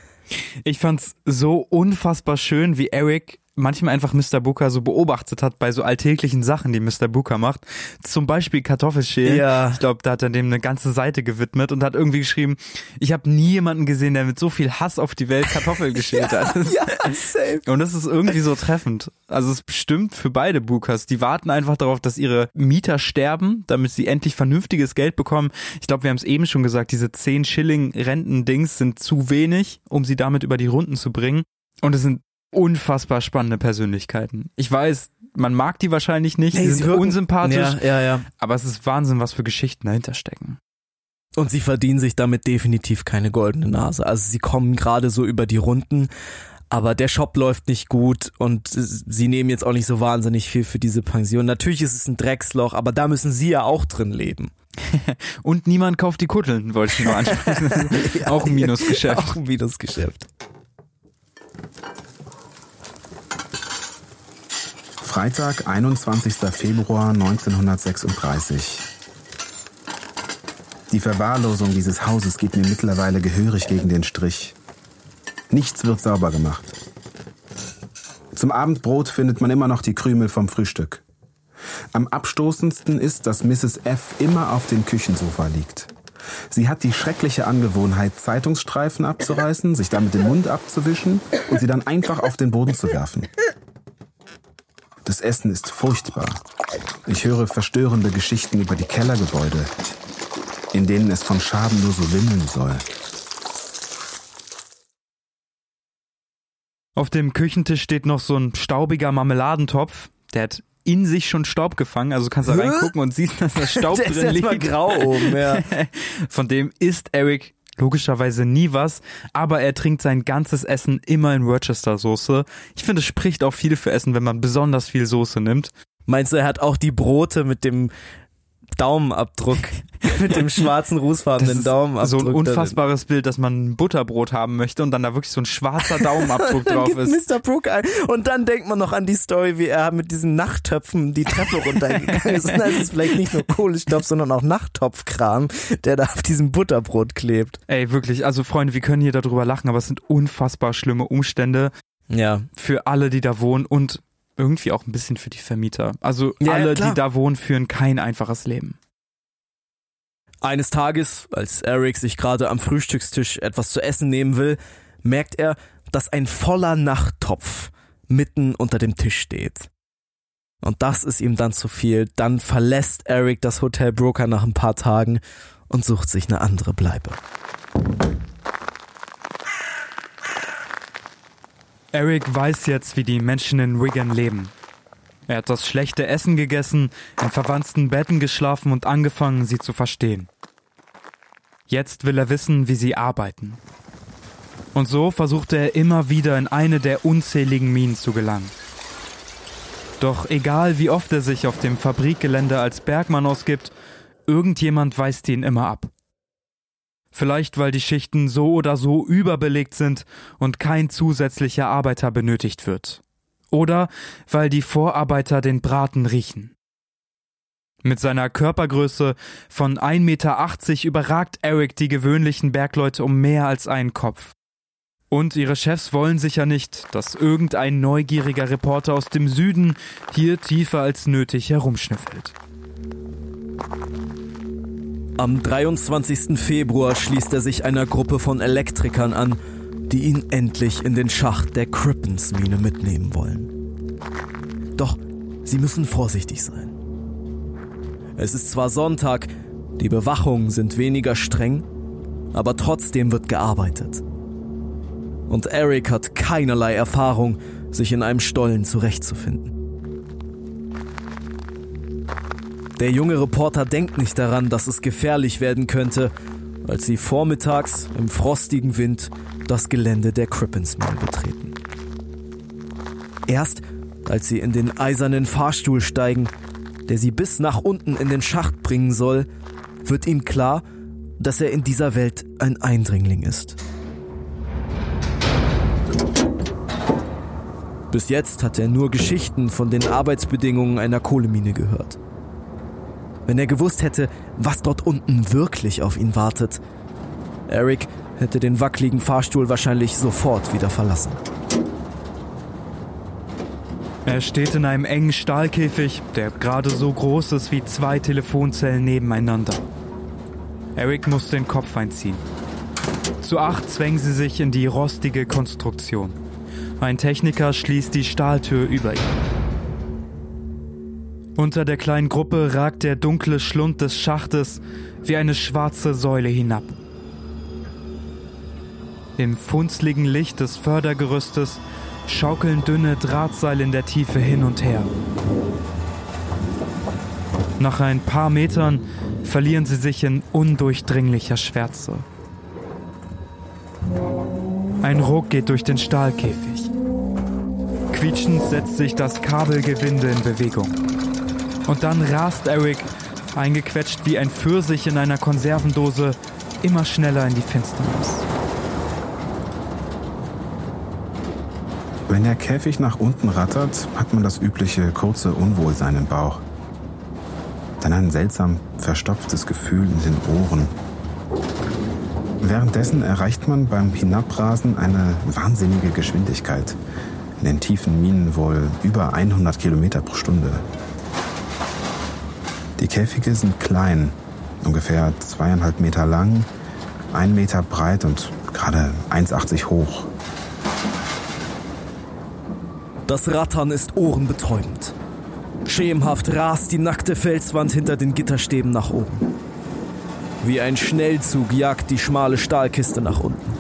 Ich fand's so unfassbar schön, wie Eric manchmal einfach Mr. Booker so beobachtet hat bei so alltäglichen Sachen, die Mr. Booker macht. Zum Beispiel Kartoffelschälen. Ja. Ich glaube, da hat er dem eine ganze Seite gewidmet und hat irgendwie geschrieben, ich habe nie jemanden gesehen, der mit so viel Hass auf die Welt Kartoffeln geschält hat. Ja, safe. Und das ist irgendwie so treffend. Also es stimmt für beide Bookers. Die warten einfach darauf, dass ihre Mieter sterben, damit sie endlich vernünftiges Geld bekommen. Ich glaube, wir haben es eben schon gesagt, diese 10 Schilling Rentendings sind zu wenig, um sie damit über die Runden zu bringen. Und es sind unfassbar spannende Persönlichkeiten. Ich weiß, man mag die wahrscheinlich nicht, Nee, sie sind wirken- unsympathisch, Ja, ja, ja. aber es ist Wahnsinn, was für Geschichten dahinter stecken. Und sie verdienen sich damit definitiv keine goldene Nase. Also sie kommen gerade so über die Runden, aber der Shop läuft nicht gut und sie nehmen jetzt auch nicht so wahnsinnig viel für diese Pension. Natürlich ist es ein Drecksloch, aber da müssen sie ja auch drin leben. Und niemand kauft die Kutteln, wollte ich nur ansprechen. Auch ein Minusgeschäft. Auch ein Minusgeschäft. Freitag, 21. Februar 1936. Die Verwahrlosung dieses Hauses geht mir mittlerweile gehörig gegen den Strich. Nichts wird sauber gemacht. Zum Abendbrot findet man immer noch die Krümel vom Frühstück. Am abstoßendsten ist, dass Mrs. F. immer auf dem Küchensofa liegt. Sie hat die schreckliche Angewohnheit, Zeitungsstreifen abzureißen, sich damit den Mund abzuwischen und sie dann einfach auf den Boden zu werfen. Das Essen ist furchtbar. Ich höre verstörende Geschichten über die Kellergebäude, in denen es von Schaben nur so wimmeln soll. Auf dem Küchentisch steht noch so ein staubiger Marmeladentopf. Der hat in sich schon Staub gefangen. Also kannst da reingucken und siehst, dass da Staub drin liegt. grau oben, ja. Von dem isst Eric logischerweise nie was, aber er trinkt sein ganzes Essen immer in Worcester-Soße. Ich finde, es spricht auch viel für Essen, wenn man besonders viel Soße nimmt. Meinst du, er hat auch die Brote mit dem Daumenabdruck, mit dem schwarzen rußfarbenen Daumenabdruck? so ein darin? unfassbares Bild, dass man ein Butterbrot haben möchte und dann da wirklich so ein schwarzer Daumenabdruck drauf gibt ist. Mr. Brooke ein. Und dann denkt man noch an die Story, wie er mit diesen Nachttöpfen die Treppe runtergegangen ist. Und da ist es vielleicht nicht nur Kohlenstoff, sondern auch Nachttopfkram, der da auf diesem Butterbrot klebt. Ey, wirklich, also Freunde, wir können hier darüber lachen, aber es sind unfassbar schlimme Umstände. Ja. für alle, die da wohnen und irgendwie auch ein bisschen für die Vermieter. Also Ja, alle, klar. die da wohnen, führen kein einfaches Leben. Eines Tages, als Eric sich gerade am Frühstückstisch etwas zu essen nehmen will, merkt er, dass ein voller Nachttopf mitten unter dem Tisch steht. Und das ist ihm dann zu viel. Dann verlässt Eric das Hotel Broker nach ein paar Tagen und sucht sich eine andere Bleibe. Eric weiß jetzt, wie die Menschen in Wigan leben. Er hat das schlechte Essen gegessen, in verwandten Betten geschlafen und angefangen, sie zu verstehen. Jetzt will er wissen, wie sie arbeiten. Und so versuchte er immer wieder in eine der unzähligen Minen zu gelangen. Doch egal wie oft er sich auf dem Fabrikgelände als Bergmann ausgibt, irgendjemand weist ihn immer ab. Vielleicht weil die Schichten so oder so überbelegt sind und kein zusätzlicher Arbeiter benötigt wird. Oder weil die Vorarbeiter den Braten riechen. Mit seiner Körpergröße von 1,80 Meter überragt Eric die gewöhnlichen Bergleute um mehr als einen Kopf. Und ihre Chefs wollen sicher nicht, dass irgendein neugieriger Reporter aus dem Süden hier tiefer als nötig herumschnüffelt. Am 23. Februar schließt er sich einer Gruppe von Elektrikern an, die ihn endlich in den Schacht der Crippens-Mine mitnehmen wollen. Doch sie müssen vorsichtig sein. Es ist zwar Sonntag, die Bewachungen sind weniger streng, aber trotzdem wird gearbeitet. Und Eric hat keinerlei Erfahrung, sich in einem Stollen zurechtzufinden. Der junge Reporter denkt nicht daran, dass es gefährlich werden könnte, als sie vormittags im frostigen Wind das Gelände der Crippens-Mine betreten. Erst als sie in den eisernen Fahrstuhl steigen, der sie bis nach unten in den Schacht bringen soll, wird ihm klar, dass er in dieser Welt ein Eindringling ist. Bis jetzt hat er nur Geschichten von den Arbeitsbedingungen einer Kohlemine gehört. Wenn er gewusst hätte, was dort unten wirklich auf ihn wartet, Eric hätte den wackeligen Fahrstuhl wahrscheinlich sofort wieder verlassen. Er steht in einem engen Stahlkäfig, der gerade so groß ist wie zwei Telefonzellen nebeneinander. Eric muss den Kopf einziehen. Zu acht zwängen sie sich in die rostige Konstruktion. Ein Techniker schließt die Stahltür über ihn. Unter der kleinen Gruppe ragt der dunkle Schlund des Schachtes wie eine schwarze Säule hinab. Im funzligen Licht des Fördergerüstes schaukeln dünne Drahtseile in der Tiefe hin und her. Nach ein paar Metern verlieren sie sich in undurchdringlicher Schwärze. Ein Ruck geht durch den Stahlkäfig. Quietschend setzt sich das Kabelgewinde in Bewegung. Und dann rast Eric, eingequetscht wie ein Pfirsich in einer Konservendose, immer schneller in die Finsternis. Wenn der Käfig nach unten rattert, hat man das übliche kurze Unwohlsein im Bauch. Dann ein seltsam verstopftes Gefühl in den Ohren. Währenddessen erreicht man beim Hinabrasen eine wahnsinnige Geschwindigkeit. In den tiefen Minen wohl über 100 Kilometer pro Stunde. Die Käfige sind klein, ungefähr zweieinhalb Meter lang, ein Meter breit und gerade 1,80 hoch. Das Rattern ist ohrenbetäubend. Schemenhaft rast die nackte Felswand hinter den Gitterstäben nach oben. Wie ein Schnellzug jagt die schmale Stahlkiste nach unten.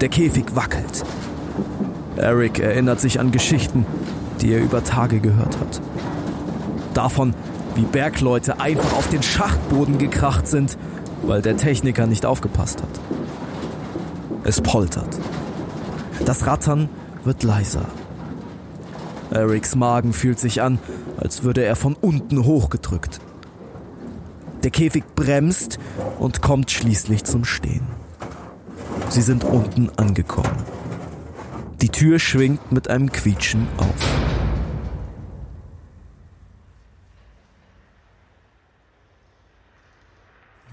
Der Käfig wackelt. Eric erinnert sich an Geschichten, die er über Tage gehört hat. Davon, wie Bergleute einfach auf den Schachtboden gekracht sind, weil der Techniker nicht aufgepasst hat. Es poltert. Das Rattern wird leiser. Erics Magen fühlt sich an, als würde er von unten hochgedrückt. Der Käfig bremst und kommt schließlich zum Stehen. Sie sind unten angekommen. Die Tür schwingt mit einem Quietschen auf.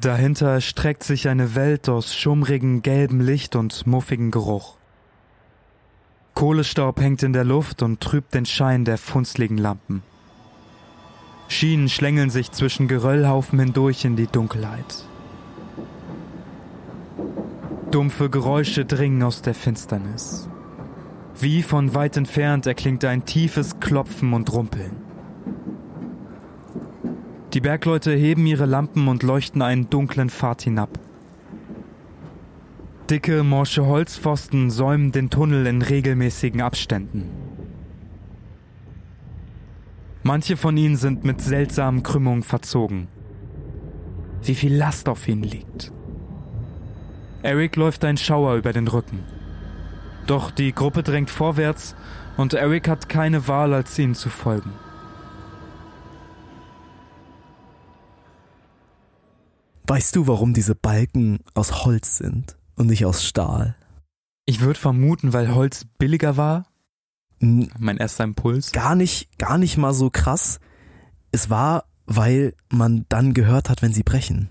Dahinter erstreckt sich eine Welt aus schummrigem gelbem Licht und muffigem Geruch. Kohlestaub hängt in der Luft und trübt den Schein der funzligen Lampen. Schienen schlängeln sich zwischen Geröllhaufen hindurch in die Dunkelheit. Dumpfe Geräusche dringen aus der Finsternis. Wie von weit entfernt erklingt ein tiefes Klopfen und Rumpeln. Die Bergleute heben ihre Lampen und leuchten einen dunklen Pfad hinab. Dicke, morsche Holzpfosten säumen den Tunnel in regelmäßigen Abständen. Manche von ihnen sind mit seltsamen Krümmungen verzogen. Wie viel Last auf ihnen liegt. Eric läuft ein Schauer über den Rücken. Doch die Gruppe drängt vorwärts und Eric hat keine Wahl, als ihnen zu folgen. Weißt du, warum diese Balken aus Holz sind und nicht aus Stahl? Ich würde vermuten, weil Holz billiger war. N Mein erster Impuls. gar nicht, gar nicht mal so krass. Es war, weil man dann gehört hat, wenn sie brechen.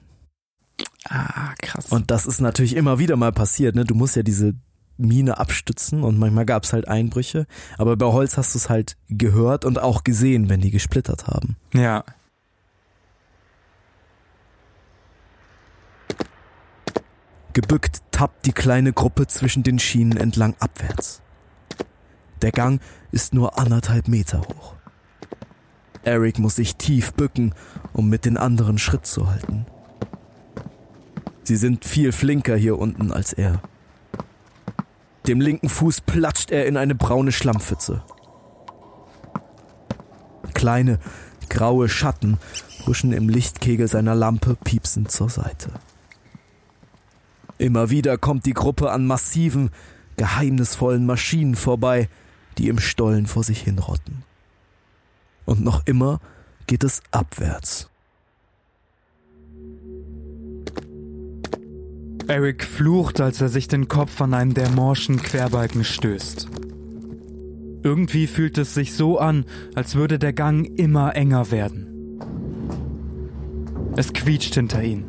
Ah, krass. Und das ist natürlich immer wieder mal passiert. Ne? Du musst ja diese Mine abstützen und manchmal gab es halt Einbrüche. Aber bei Holz hast du es halt gehört und auch gesehen, wenn die gesplittert haben. ja. Gebückt tappt die kleine Gruppe zwischen den Schienen entlang abwärts. Der Gang ist nur anderthalb Meter hoch. Eric muss sich tief bücken, um mit den anderen Schritt zu halten. Sie sind viel flinker hier unten als er. Dem linken Fuß platscht er in eine braune Schlammpfütze. Kleine, graue Schatten huschen im Lichtkegel seiner Lampe piepsend zur Seite. Immer wieder kommt die Gruppe an massiven, geheimnisvollen Maschinen vorbei, die im Stollen vor sich hinrotten. Und noch immer geht es abwärts. Eric flucht, als er sich den Kopf an einen der morschen Querbalken stößt. Irgendwie fühlt es sich so an, als würde der Gang immer enger werden. Es quietscht hinter ihm.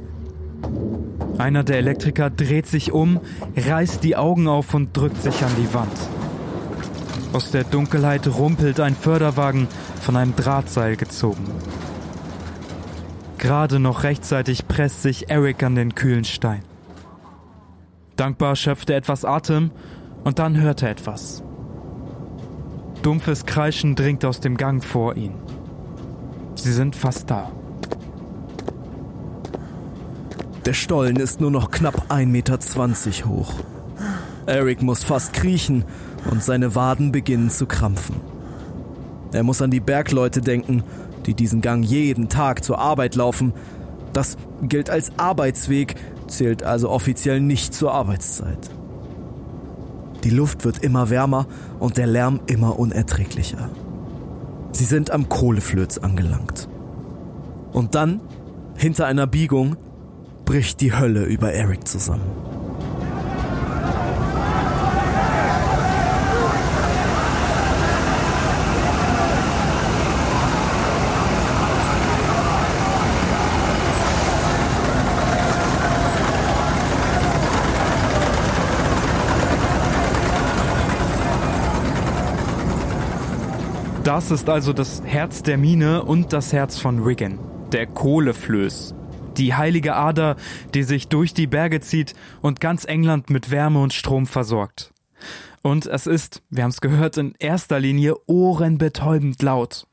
Einer der Elektriker dreht sich um, reißt die Augen auf und drückt sich an die Wand. Aus der Dunkelheit rumpelt ein Förderwagen von einem Drahtseil gezogen. Gerade noch rechtzeitig presst sich Eric an den kühlen Stein. Dankbar schöpft er etwas Atem und dann hört er etwas. Dumpfes Kreischen dringt aus dem Gang vor ihn. Sie sind fast da. Der Stollen ist nur noch knapp 1,20 Meter hoch. Eric muss fast kriechen und seine Waden beginnen zu krampfen. Er muss an die Bergleute denken, die diesen Gang jeden Tag zur Arbeit laufen. Das gilt als Arbeitsweg, zählt also offiziell nicht zur Arbeitszeit. Die Luft wird immer wärmer und der Lärm immer unerträglicher. Sie sind am Kohleflöz angelangt. Und dann, hinter einer Biegung, bricht die Hölle über Eric zusammen. Das ist also das Herz der Mine und das Herz von Wigan, der Kohleflöß. Die heilige Ader, die sich durch die Berge zieht und ganz England mit Wärme und Strom versorgt. Und es ist, wir haben es gehört, in erster Linie ohrenbetäubend laut.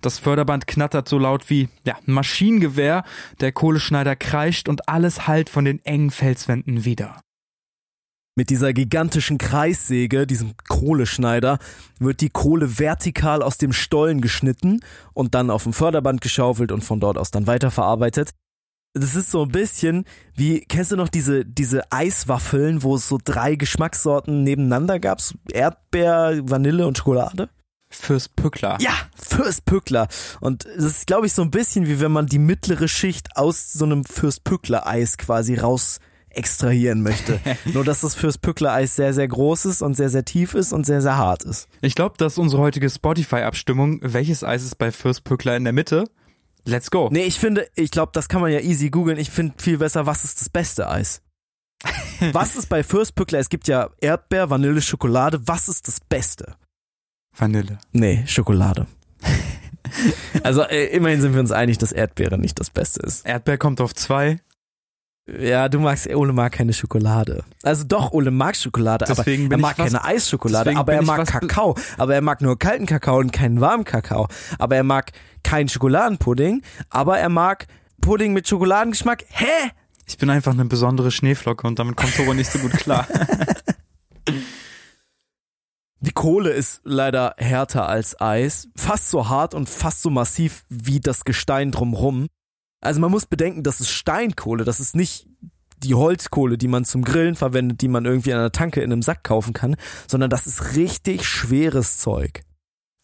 Das Förderband knattert so laut wie ja, Maschinengewehr, der Kohleschneider kreischt und alles hallt von den engen Felswänden wieder. Mit dieser gigantischen Kreissäge, diesem Kohleschneider, wird die Kohle vertikal aus dem Stollen geschnitten und dann auf dem Förderband geschaufelt und von dort aus dann weiterverarbeitet. Das ist so ein bisschen wie, kennst du noch diese, diese Eiswaffeln, wo es so drei Geschmackssorten nebeneinander gab? Erdbeer, Vanille und Schokolade? Fürst Pückler. Ja, Fürst Pückler. Und das ist, glaube ich, so ein bisschen wie wenn man die mittlere Schicht aus so einem Fürst Pückler Eis quasi raus extrahieren möchte. Nur, dass das fürs Pückler-Eis sehr, sehr groß ist und sehr, sehr tief ist und sehr, sehr hart ist. Ich glaube, das ist unsere heutige Spotify-Abstimmung. Welches Eis ist bei Fürst Pückler in der Mitte? Let's go. Nee, ich finde, ich glaube, das kann man ja easy googeln. Ich finde viel besser, was ist das beste Eis? was ist bei Fürst Pückler? Es gibt ja Erdbeer, Vanille, Schokolade. Was ist das Beste? Vanille. Nee, Schokolade. also äh, immerhin sind wir uns einig, dass Erdbeere nicht das Beste ist. Erdbeer kommt auf zwei. Ja, du magst, Ole mag keine Schokolade. Also doch, Ole mag Schokolade, Deswegen aber er mag keine Eisschokolade, aber er mag Kakao. Aber er mag nur kalten Kakao und keinen warmen Kakao. Aber er mag keinen Schokoladenpudding, aber er mag Pudding mit Schokoladengeschmack. Hä? Ich bin einfach eine besondere Schneeflocke und damit kommt Tobo nicht so gut klar. Die Kohle ist leider härter als Eis, fast so hart und fast so massiv wie das Gestein drumrum. Also man muss bedenken, das ist Steinkohle, das ist nicht die Holzkohle, die man zum Grillen verwendet, die man irgendwie an einer Tanke in einem Sack kaufen kann, sondern das ist richtig schweres Zeug.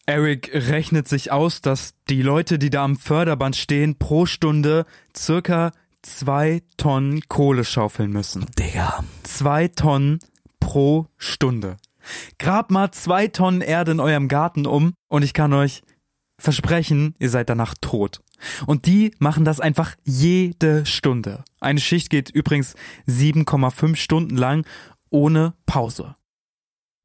Eric rechnet sich aus, dass die Leute, die da am Förderband stehen, pro Stunde circa zwei Tonnen Kohle schaufeln müssen. Digga. Zwei Tonnen pro Stunde. Grab mal zwei Tonnen Erde in eurem Garten um und ich kann euch versprechen, ihr seid danach tot. Und die machen das einfach jede Stunde. Eine Schicht geht übrigens 7,5 Stunden lang ohne Pause.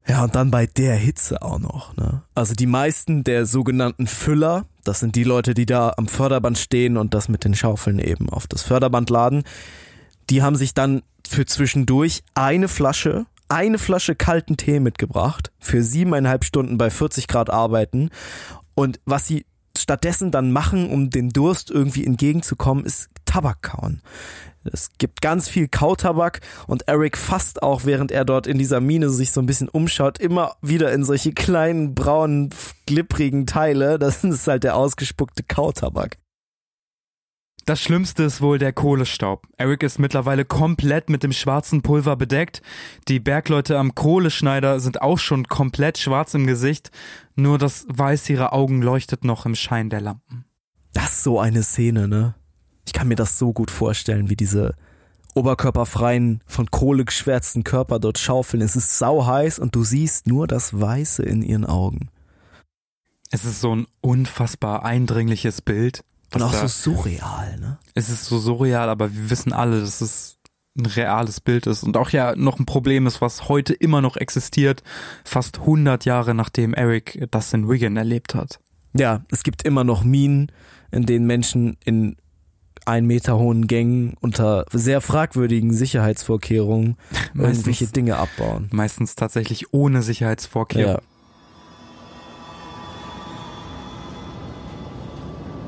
Ja, und dann bei der Hitze auch noch. Ne? Also die meisten der sogenannten Füller, das sind die Leute, die da am Förderband stehen und das mit den Schaufeln eben auf das Förderband laden, die haben sich dann für zwischendurch eine Flasche, eine Flasche kalten Tee mitgebracht, für siebeneinhalb Stunden bei 40 Grad arbeiten. Und was sie stattdessen dann machen, um den Durst irgendwie entgegenzukommen, ist Tabak kauen. Es gibt ganz viel Kautabak und Eric fasst auch, während er dort in dieser Mine sich so ein bisschen umschaut, immer wieder in solche kleinen, braunen, glipprigen Teile. Das ist halt der ausgespuckte Kautabak. Das Schlimmste ist wohl der Kohlestaub. Eric ist mittlerweile komplett mit dem schwarzen Pulver bedeckt. Die Bergleute am Kohleschneider sind auch schon komplett schwarz im Gesicht. Nur das Weiß ihrer Augen leuchtet noch im Schein der Lampen. Das ist so eine Szene, ne? Ich kann mir das so gut vorstellen, wie diese oberkörperfreien, von Kohle geschwärzten Körper dort schaufeln. Es ist sau heiß und du siehst nur das Weiße in ihren Augen. Es ist so ein unfassbar eindringliches Bild. Und auch da- so surreal, ne? Es ist so surreal, aber wir wissen alle, dass es ein reales Bild ist und auch ja noch ein Problem ist, was heute immer noch existiert, fast 100 Jahre nachdem Eric das in Wigan erlebt hat. Ja, es gibt immer noch Minen, in denen Menschen in ein Meter hohen Gängen unter sehr fragwürdigen Sicherheitsvorkehrungen irgendwelche Meistens, Dinge abbauen. meistens tatsächlich ohne Sicherheitsvorkehrung. Ja.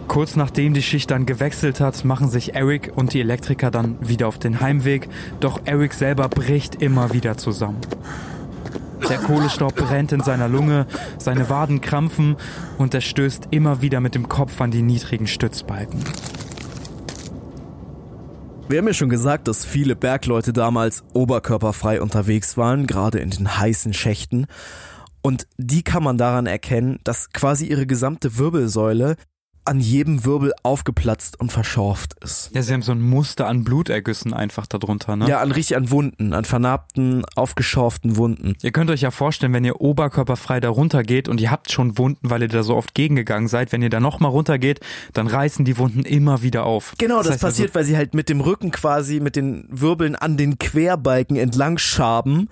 Kurz nachdem die Schicht dann gewechselt hat, machen sich Eric und die Elektriker dann wieder auf den Heimweg, doch Eric selber bricht immer wieder zusammen. Der Kohlestaub brennt in seiner Lunge, seine Waden krampfen und er stößt immer wieder mit dem Kopf an die niedrigen Stützbalken. Wir haben ja schon gesagt, dass viele Bergleute damals oberkörperfrei unterwegs waren, gerade in den heißen Schächten. Und die kann man daran erkennen, dass quasi ihre gesamte Wirbelsäule an jedem Wirbel aufgeplatzt und verschorft ist. Ja, sie haben so ein Muster an Blutergüssen einfach darunter, ne? Ja, an richtig an Wunden, an vernarbten, aufgeschorften Wunden. Ihr könnt euch ja vorstellen, wenn ihr oberkörperfrei da runtergeht und ihr habt schon Wunden, weil ihr da so oft gegengegangen seid, wenn ihr da nochmal runtergeht, dann reißen die Wunden immer wieder auf. Genau, das, heißt also, passiert, weil sie halt mit dem Rücken quasi mit den Wirbeln an den Querbalken entlang schaben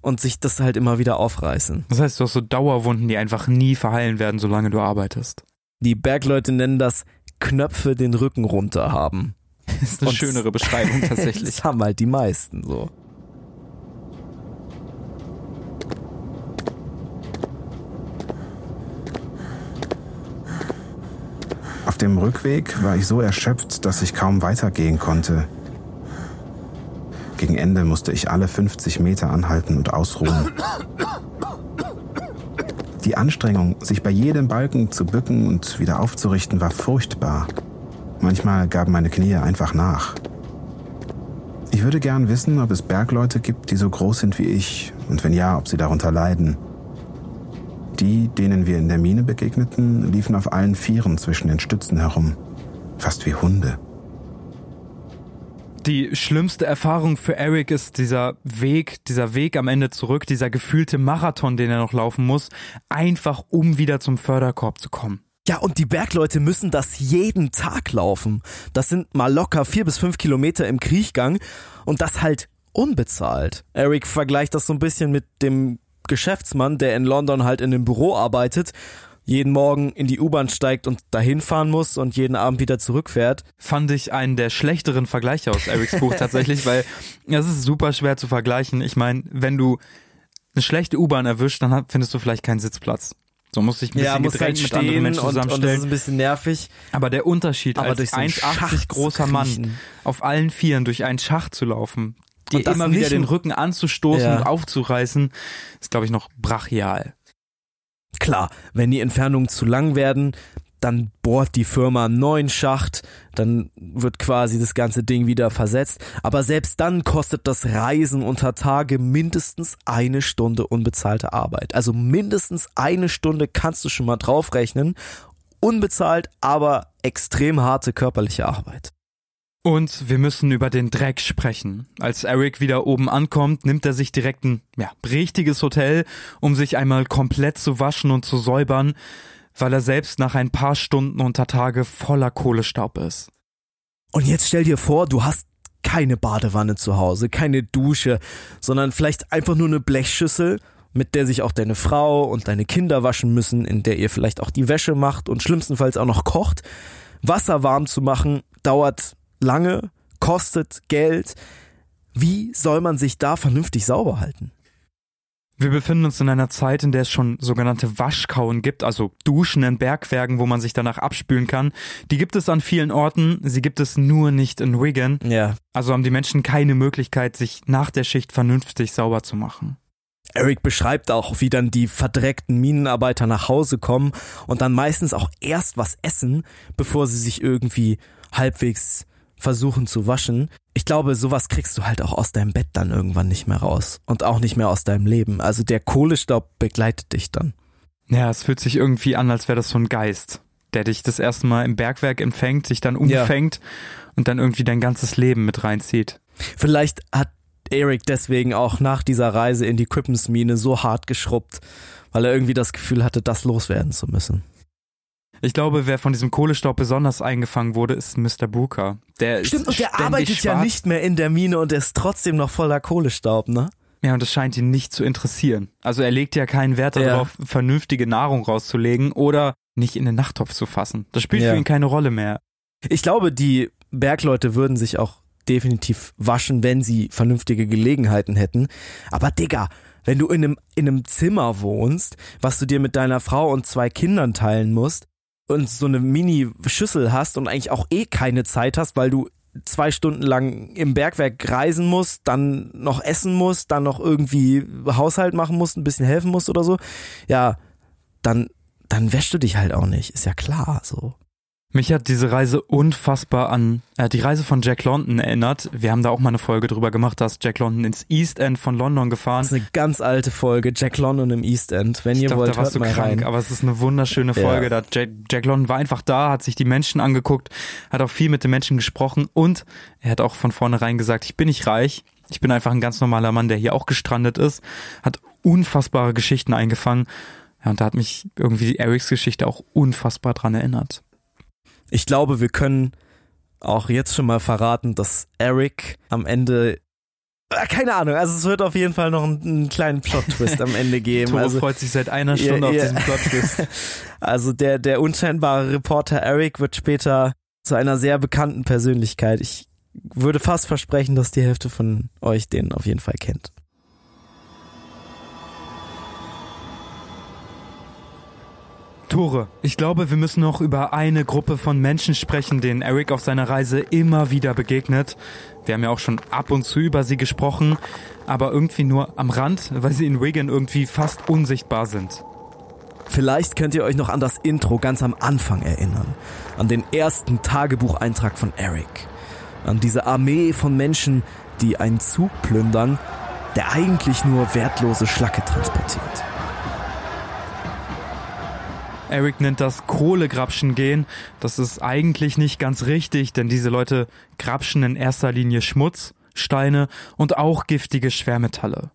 und sich das halt immer wieder aufreißen. das heißt, du hast so Dauerwunden, die einfach nie verheilen werden, solange du arbeitest. Die Bergleute nennen das Knöpfe den Rücken runter haben. Das ist eine Und- schönere Beschreibung tatsächlich. Das haben halt die meisten so. Auf dem Rückweg war ich so erschöpft, dass ich kaum weitergehen konnte. Gegen Ende musste ich alle 50 Meter anhalten und ausruhen. Die Anstrengung, sich bei jedem Balken zu bücken und wieder aufzurichten, war furchtbar. Manchmal gaben meine Knie einfach nach. Ich würde gern wissen, ob es Bergleute gibt, die so groß sind wie ich und wenn ja, ob sie darunter leiden. Die, denen wir in der Mine begegneten, liefen auf allen Vieren zwischen den Stützen herum. Fast wie Hunde. Die schlimmste Erfahrung für Eric ist dieser Weg, dieser Weg am Ende zurück, dieser gefühlte Marathon, den er noch laufen muss, einfach um wieder zum Förderkorb zu kommen. Ja, und die Bergleute müssen das jeden Tag laufen. Das sind mal locker vier bis fünf Kilometer im Kriechgang und das halt unbezahlt. Eric vergleicht das so ein bisschen mit dem Geschäftsmann, der in London halt in einem Büro arbeitet, jeden Morgen in die U-Bahn steigt und dahin fahren muss und jeden Abend wieder zurückfährt. Fand ich einen der schlechteren Vergleiche aus Erics Buch tatsächlich, weil es ist super schwer zu vergleichen. Ich meine, wenn du eine schlechte U-Bahn erwischt, dann findest du vielleicht keinen Sitzplatz. So muss ich ein bisschen muss gedrängt halt mit anderen Menschen und, und das zusammenstellen. ist ein bisschen nervig. Aber der Unterschied, Aber als durch so einen 1,80 Schacht großer Mann auf allen Vieren durch einen Schacht zu laufen, dir Und das immer wieder den Rücken anzustoßen Ja. und aufzureißen, ist, glaube ich, noch brachial. Klar, wenn die Entfernungen zu lang werden, dann bohrt die Firma einen neuen Schacht, dann wird quasi das ganze Ding wieder versetzt. Aber selbst dann kostet das Reisen unter Tage mindestens eine Stunde unbezahlte Arbeit. Also mindestens eine Stunde kannst du schon mal draufrechnen. Unbezahlt, aber extrem harte körperliche Arbeit. Und wir müssen über den Dreck sprechen. Als Eric wieder oben ankommt, nimmt er sich direkt ein ja, richtiges Hotel, um sich einmal komplett zu waschen und zu säubern, weil er selbst nach ein paar Stunden unter Tage voller Kohlestaub ist. Und jetzt stell dir vor, du hast keine Badewanne zu Hause, keine Dusche, sondern vielleicht einfach nur eine Blechschüssel, mit der sich auch deine Frau und deine Kinder waschen müssen, in der ihr vielleicht auch die Wäsche macht und schlimmstenfalls auch noch kocht. Wasser warm zu machen dauert lange, kostet Geld. Wie soll man sich da vernünftig sauber halten? Wir befinden uns in einer Zeit, in der es schon sogenannte Waschkauen gibt, also Duschen in Bergwerken, wo man sich danach abspülen kann. Die gibt es an vielen Orten, sie gibt es nur nicht in Wigan. Ja. Also haben die Menschen keine Möglichkeit, sich nach der Schicht vernünftig sauber zu machen. Eric beschreibt auch, wie dann die verdreckten Minenarbeiter nach Hause kommen und dann meistens auch erst was essen, bevor sie sich irgendwie halbwegs versuchen zu waschen. Ich glaube, sowas kriegst du halt auch aus deinem Bett dann irgendwann nicht mehr raus und auch nicht mehr aus deinem Leben. Also der Kohlestaub begleitet dich dann. Ja, es fühlt sich irgendwie an, als wäre das so ein Geist, der dich das erste Mal im Bergwerk empfängt, sich dann umfängt ja. und dann irgendwie dein ganzes Leben mit reinzieht. Vielleicht hat Eric deswegen auch nach dieser Reise in die Crippens-Mine so hart geschrubbt, weil er irgendwie das Gefühl hatte, das loswerden zu müssen. Ich glaube, wer von diesem Kohlestaub besonders eingefangen wurde, ist Mr. Booker. Der Stimmt, und der arbeitet schwarz. ja nicht mehr in der Mine und er ist trotzdem noch voller Kohlestaub, ne? Ja, und das scheint ihn nicht zu interessieren. Also er legt ja keinen Wert darauf, ja. vernünftige Nahrung rauszulegen oder nicht in den Nachttopf zu fassen. Das spielt ja. für ihn keine Rolle mehr. Ich glaube, die Bergleute würden sich auch definitiv waschen, wenn sie vernünftige Gelegenheiten hätten. Aber Digga, wenn du in einem, in einem Zimmer wohnst, was du dir mit deiner Frau und zwei Kindern teilen musst und so eine Mini-Schüssel hast und eigentlich auch eh keine Zeit hast, weil du zwei Stunden lang im Bergwerk reisen musst, dann noch essen musst, dann noch irgendwie Haushalt machen musst, ein bisschen helfen musst oder so, ja, dann, dann wäschst du dich halt auch nicht. Ist ja klar, so. Mich hat diese Reise unfassbar an äh, die Reise von Jack London erinnert. Wir haben da auch mal eine Folge drüber gemacht, dass Jack London ins East End von London gefahren. Das ist eine ganz alte Folge, Jack London im East End. Wenn ich ihr dachte, wollt, da warst hört du mal krank, rein. aber es ist eine wunderschöne Folge. Ja. Da Jack, Jack London war einfach da, hat sich die Menschen angeguckt, hat auch viel mit den Menschen gesprochen und er hat auch von vornherein gesagt, ich bin nicht reich, ich bin einfach ein ganz normaler Mann, der hier auch gestrandet ist, hat unfassbare Geschichten eingefangen. Ja, und da hat mich irgendwie Erics Geschichte auch unfassbar dran erinnert. Ich glaube, wir können auch jetzt schon mal verraten, dass Eric am Ende äh, keine Ahnung, also es wird auf jeden Fall noch einen, einen kleinen Plot-Twist am Ende geben. Tore also, freut sich seit einer Stunde ja, ja. auf diesen Plot-Twist. Also der, der unscheinbare Reporter Eric wird später zu einer sehr bekannten Persönlichkeit. Ich würde fast versprechen, dass die Hälfte von euch den auf jeden Fall kennt. Tore, ich glaube, wir müssen noch über eine Gruppe von Menschen sprechen, denen Eric auf seiner Reise immer wieder begegnet. Wir haben ja auch schon ab und zu über sie gesprochen, aber irgendwie nur am Rand, weil sie in Wigan irgendwie fast unsichtbar sind. Vielleicht könnt ihr euch noch an das Intro ganz am Anfang erinnern, an den ersten Tagebucheintrag von Eric, an diese Armee von Menschen, die einen Zug plündern, der eigentlich nur wertlose Schlacke transportiert. Eric nennt das Kohlegrabschen gehen. Das ist eigentlich nicht ganz richtig, denn diese Leute grabschen in erster Linie Schmutz, Steine und auch giftige Schwermetalle.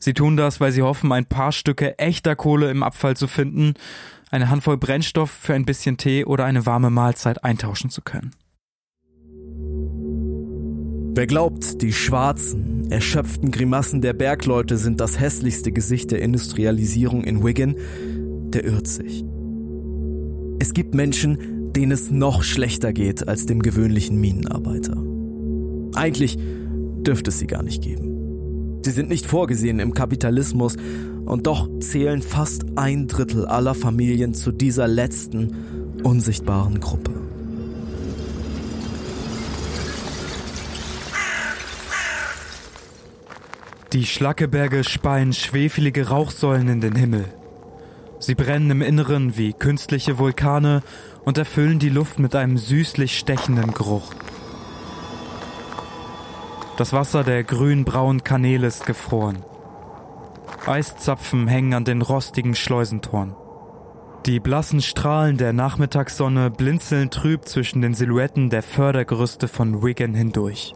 Sie tun das, weil sie hoffen, ein paar Stücke echter Kohle im Abfall zu finden, eine Handvoll Brennstoff für ein bisschen Tee oder eine warme Mahlzeit eintauschen zu können. Wer glaubt, die schwarzen, erschöpften Grimassen der Bergleute sind das hässlichste Gesicht der Industrialisierung in Wigan, der irrt sich. Es gibt Menschen, denen es noch schlechter geht als dem gewöhnlichen Minenarbeiter. Eigentlich dürfte es sie gar nicht geben. Sie sind nicht vorgesehen im Kapitalismus und doch zählen fast ein Drittel aller Familien zu dieser letzten, unsichtbaren Gruppe. Die Schlackeberge speien schwefelige Rauchsäulen in den Himmel. Sie brennen im Inneren wie künstliche Vulkane und erfüllen die Luft mit einem süßlich stechenden Geruch. Das Wasser der grün-braunen Kanäle ist gefroren. Eiszapfen hängen an den rostigen Schleusentoren. Die blassen Strahlen der Nachmittagssonne blinzeln trüb zwischen den Silhouetten der Fördergerüste von Wigan hindurch.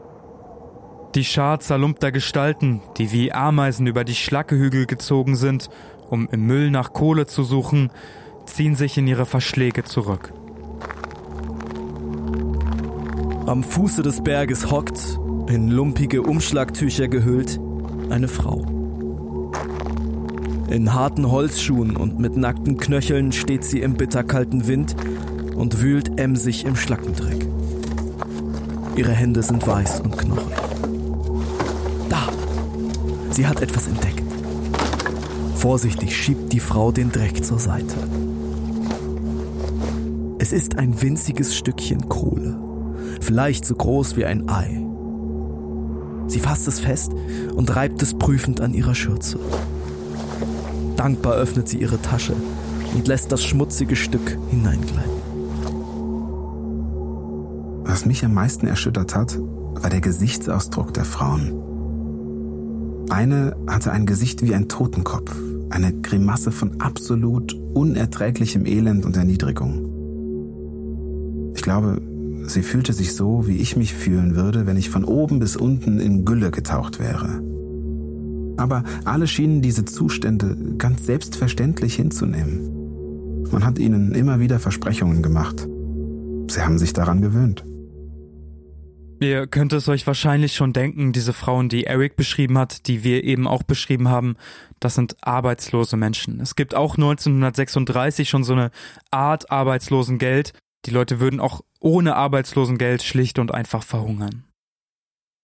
Die Schar zerlumpter Gestalten, die wie Ameisen über die Schlackehügel gezogen sind um im Müll nach Kohle zu suchen, ziehen sich in ihre Verschläge zurück. Am Fuße des Berges hockt, in lumpige Umschlagtücher gehüllt, eine Frau. In harten Holzschuhen und mit nackten Knöcheln steht sie im bitterkalten Wind und wühlt emsig im Schlackendreck. Ihre Hände sind weiß und knochig. Da! Sie hat etwas entdeckt. Vorsichtig schiebt die Frau den Dreck zur Seite. Es ist ein winziges Stückchen Kohle, vielleicht so groß wie ein Ei. Sie fasst es fest und reibt es prüfend an ihrer Schürze. Dankbar öffnet sie ihre Tasche und lässt das schmutzige Stück hineingleiten. Was Was mich am meisten erschüttert hat, war der Gesichtsausdruck der Frauen. Eine hatte ein Gesicht wie ein Totenkopf, eine Grimasse von absolut unerträglichem Elend und Erniedrigung. Ich glaube, sie fühlte sich so, wie ich mich fühlen würde, wenn ich von oben bis unten in Gülle getaucht wäre. Aber alle schienen diese Zustände ganz selbstverständlich hinzunehmen. Man hat ihnen immer wieder Versprechungen gemacht. Sie haben sich daran gewöhnt. Ihr könnt es euch wahrscheinlich schon denken, diese Frauen, die Eric beschrieben hat, die wir eben auch beschrieben haben, das sind arbeitslose Menschen. Es gibt auch 1936 schon so eine Art Arbeitslosengeld. Die Leute würden auch ohne Arbeitslosengeld schlicht und einfach verhungern.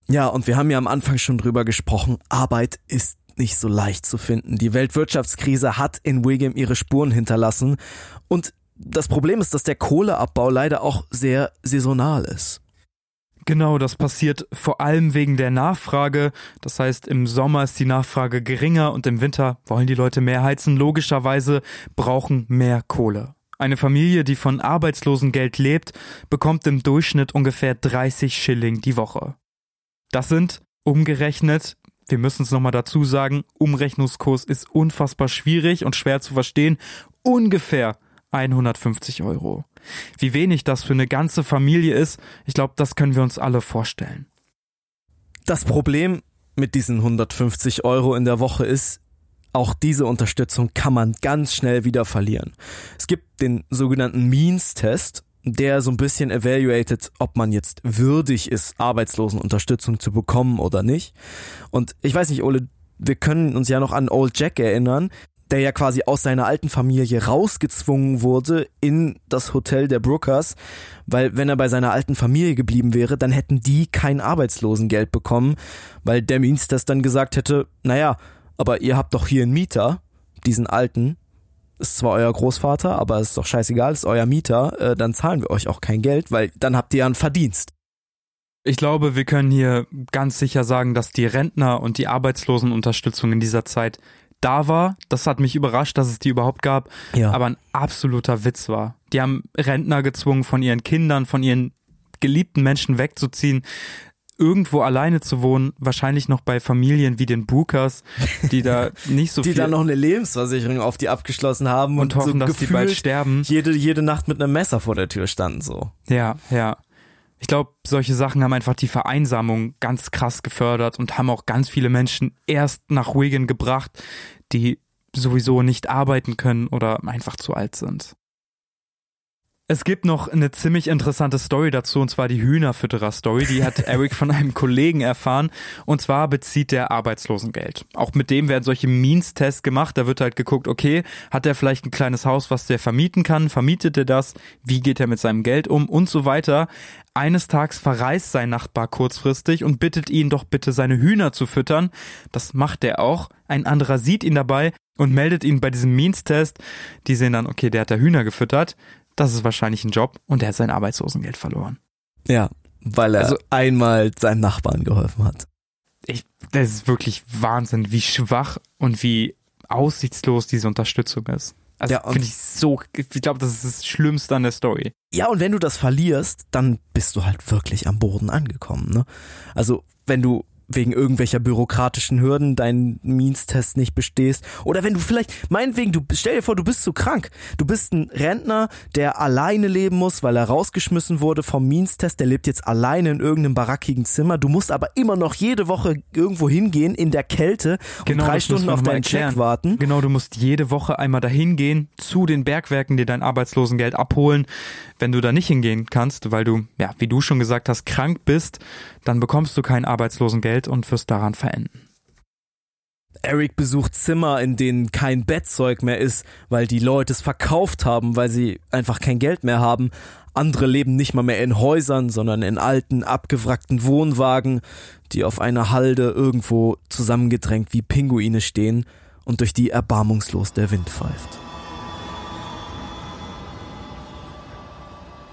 Ja, und wir haben ja am Anfang schon drüber gesprochen, Arbeit ist nicht so leicht zu finden. Die Weltwirtschaftskrise hat in Wiggum ihre Spuren hinterlassen und das Problem ist, dass der Kohleabbau leider auch sehr saisonal ist. Genau, das passiert vor allem wegen der Nachfrage. Das heißt, im Sommer ist die Nachfrage geringer und im Winter wollen die Leute mehr heizen. Logischerweise brauchen mehr Kohle. Eine Familie, die von Arbeitslosengeld lebt, bekommt im Durchschnitt ungefähr 30 Schilling die Woche. Das sind umgerechnet, wir müssen es nochmal dazu sagen, Umrechnungskurs ist unfassbar schwierig und schwer zu verstehen, ungefähr 150 Euro. Wie wenig das für eine ganze Familie ist, ich glaube, das können wir uns alle vorstellen. Das Problem mit diesen 150 Euro in der Woche ist, auch diese Unterstützung kann man ganz schnell wieder verlieren. Es gibt den sogenannten Means-Test, der so ein bisschen evaluated, ob man jetzt würdig ist, Arbeitslosenunterstützung zu bekommen oder nicht. Und ich weiß nicht, Ole, wir können uns ja noch an Old Jack erinnern, der ja quasi aus seiner alten Familie rausgezwungen wurde in das Hotel der Brookers, weil wenn er bei seiner alten Familie geblieben wäre, dann hätten die kein Arbeitslosengeld bekommen, weil der das dann gesagt hätte, naja, aber ihr habt doch hier einen Mieter, diesen alten, ist zwar euer Großvater, aber ist doch scheißegal, ist euer Mieter, äh, dann zahlen wir euch auch kein Geld, weil dann habt ihr ja einen Verdienst. Ich glaube, wir können hier ganz sicher sagen, dass die Rentner und die Arbeitslosenunterstützung in dieser Zeit da war. Das hat mich überrascht, dass es die überhaupt gab. Ja. Aber ein absoluter Witz war. Die haben Rentner gezwungen, von ihren Kindern, von ihren geliebten Menschen wegzuziehen irgendwo alleine zu wohnen, wahrscheinlich noch bei Familien wie den Bookers, die da nicht so die viel... Die da noch eine Lebensversicherung auf die abgeschlossen haben und, und hoffen, so dass die bald sterben. Jede, jede Nacht mit einem Messer vor der Tür standen, so. Ja, ja. Ich glaube, solche Sachen haben einfach die Vereinsamung ganz krass gefördert und haben auch ganz viele Menschen erst nach Wigan gebracht, die sowieso nicht arbeiten können oder einfach zu alt sind. Es gibt noch eine ziemlich interessante Story dazu, und zwar die Hühnerfütterer-Story. Die hat Eric von einem Kollegen erfahren. Und zwar bezieht der Arbeitslosengeld. Auch mit dem werden solche Means-Tests gemacht. Da wird halt geguckt, okay, hat er vielleicht ein kleines Haus, was der vermieten kann? Vermietet er das? Wie geht er mit seinem Geld um? Und so weiter. Eines Tages verreist sein Nachbar kurzfristig und bittet ihn doch bitte seine Hühner zu füttern. Das macht er auch. Ein anderer sieht ihn dabei und meldet ihn bei diesem Means-Test. Die sehen dann, okay, der hat da Hühner gefüttert das ist wahrscheinlich ein Job und er hat sein Arbeitslosengeld verloren. Ja, weil er also, einmal seinen Nachbarn geholfen hat. Ich, das ist wirklich Wahnsinn, wie schwach und wie aussichtslos diese Unterstützung ist. Also ja, finde ich so, ich glaube, das ist das Schlimmste an der Story. Ja, und wenn du das verlierst, dann bist du halt wirklich am Boden angekommen. Ne? Also wenn du wegen irgendwelcher bürokratischen Hürden deinen Means-Test nicht bestehst. Oder wenn du vielleicht, meinetwegen, du stell dir vor, du bist zu krank. Du bist ein Rentner, der alleine leben muss, weil er rausgeschmissen wurde vom Means-Test. Der lebt jetzt alleine in irgendeinem barackigen Zimmer. Du musst aber immer noch jede Woche irgendwo hingehen in der Kälte und genau, drei Stunden auf deinen. Check warten. Genau, du musst jede Woche einmal dahin gehen, zu den Bergwerken, dir dein Arbeitslosengeld abholen. Wenn du da nicht hingehen kannst, weil du, ja, wie du schon gesagt hast, krank bist, dann bekommst du kein Arbeitslosengeld und wirst daran verenden. Eric besucht Zimmer, in denen kein Bettzeug mehr ist, weil die Leute es verkauft haben, weil sie einfach kein Geld mehr haben. Andere leben nicht mal mehr in Häusern, sondern in alten, abgewrackten Wohnwagen, die auf einer Halde irgendwo zusammengedrängt wie Pinguine stehen und durch die erbarmungslos der Wind pfeift.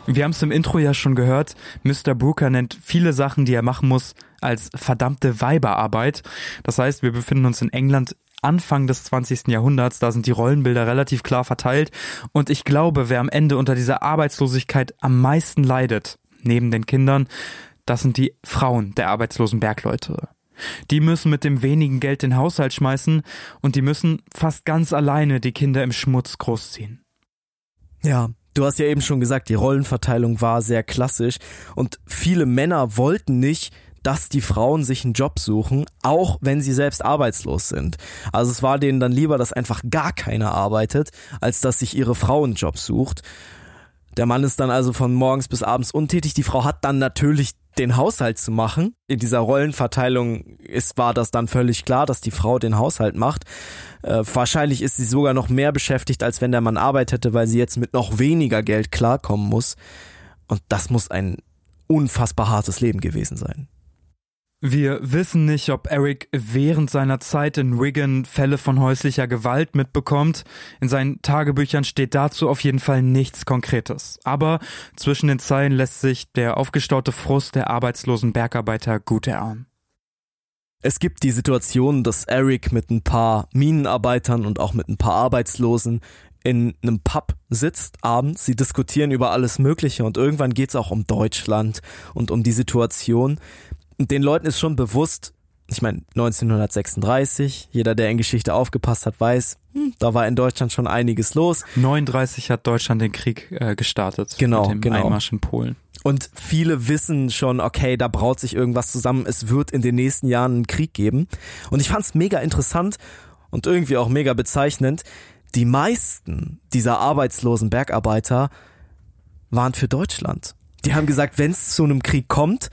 Wir haben es im Intro ja schon gehört. Mr. Brooker nennt viele Sachen, die er machen muss, als verdammte Weiberarbeit. Das heißt, wir befinden uns in England Anfang des 20. Jahrhunderts, da sind die Rollenbilder relativ klar verteilt. Und ich glaube, wer am Ende unter dieser Arbeitslosigkeit am meisten leidet, neben den Kindern, das sind die Frauen der arbeitslosen Bergleute. Die müssen mit dem wenigen Geld den Haushalt schmeißen und die müssen fast ganz alleine die Kinder im Schmutz großziehen. Ja, du hast ja eben schon gesagt, die Rollenverteilung war sehr klassisch und viele Männer wollten nicht, dass die Frauen sich einen Job suchen, auch wenn sie selbst arbeitslos sind. Also es war denen dann lieber, dass einfach gar keiner arbeitet, als dass sich ihre Frau einen Job sucht. Der Mann ist dann also von morgens bis abends untätig. Die Frau hat dann natürlich den Haushalt zu machen. In dieser Rollenverteilung ist, war das dann völlig klar, dass die Frau den Haushalt macht. Äh, wahrscheinlich ist sie sogar noch mehr beschäftigt, als wenn der Mann arbeitete, weil sie jetzt mit noch weniger Geld klarkommen muss. Und das muss ein unfassbar hartes Leben gewesen sein. Wir wissen nicht, ob Eric während seiner Zeit in Wigan Fälle von häuslicher Gewalt mitbekommt. In seinen Tagebüchern steht dazu auf jeden Fall nichts Konkretes. Aber zwischen den Zeilen lässt sich der aufgestaute Frust der arbeitslosen Bergarbeiter gut erahnen. Es gibt die Situation, dass Eric mit ein paar Minenarbeitern und auch mit ein paar Arbeitslosen in einem Pub sitzt abends. Sie diskutieren über alles Mögliche und irgendwann geht es auch um Deutschland und um die Situation den Leuten ist schon bewusst, ich meine, 1936, jeder, der in Geschichte aufgepasst hat, weiß, hm, da war in Deutschland schon einiges los. 39 hat Deutschland den Krieg äh, gestartet. Genau, mit dem genau. Einmarsch in Polen. Und viele wissen schon, okay, da braut sich irgendwas zusammen, es wird in den nächsten Jahren einen Krieg geben. Und ich fand es mega interessant und irgendwie auch mega bezeichnend. Die meisten dieser arbeitslosen Bergarbeiter waren für Deutschland. Die haben gesagt, wenn es zu einem Krieg kommt,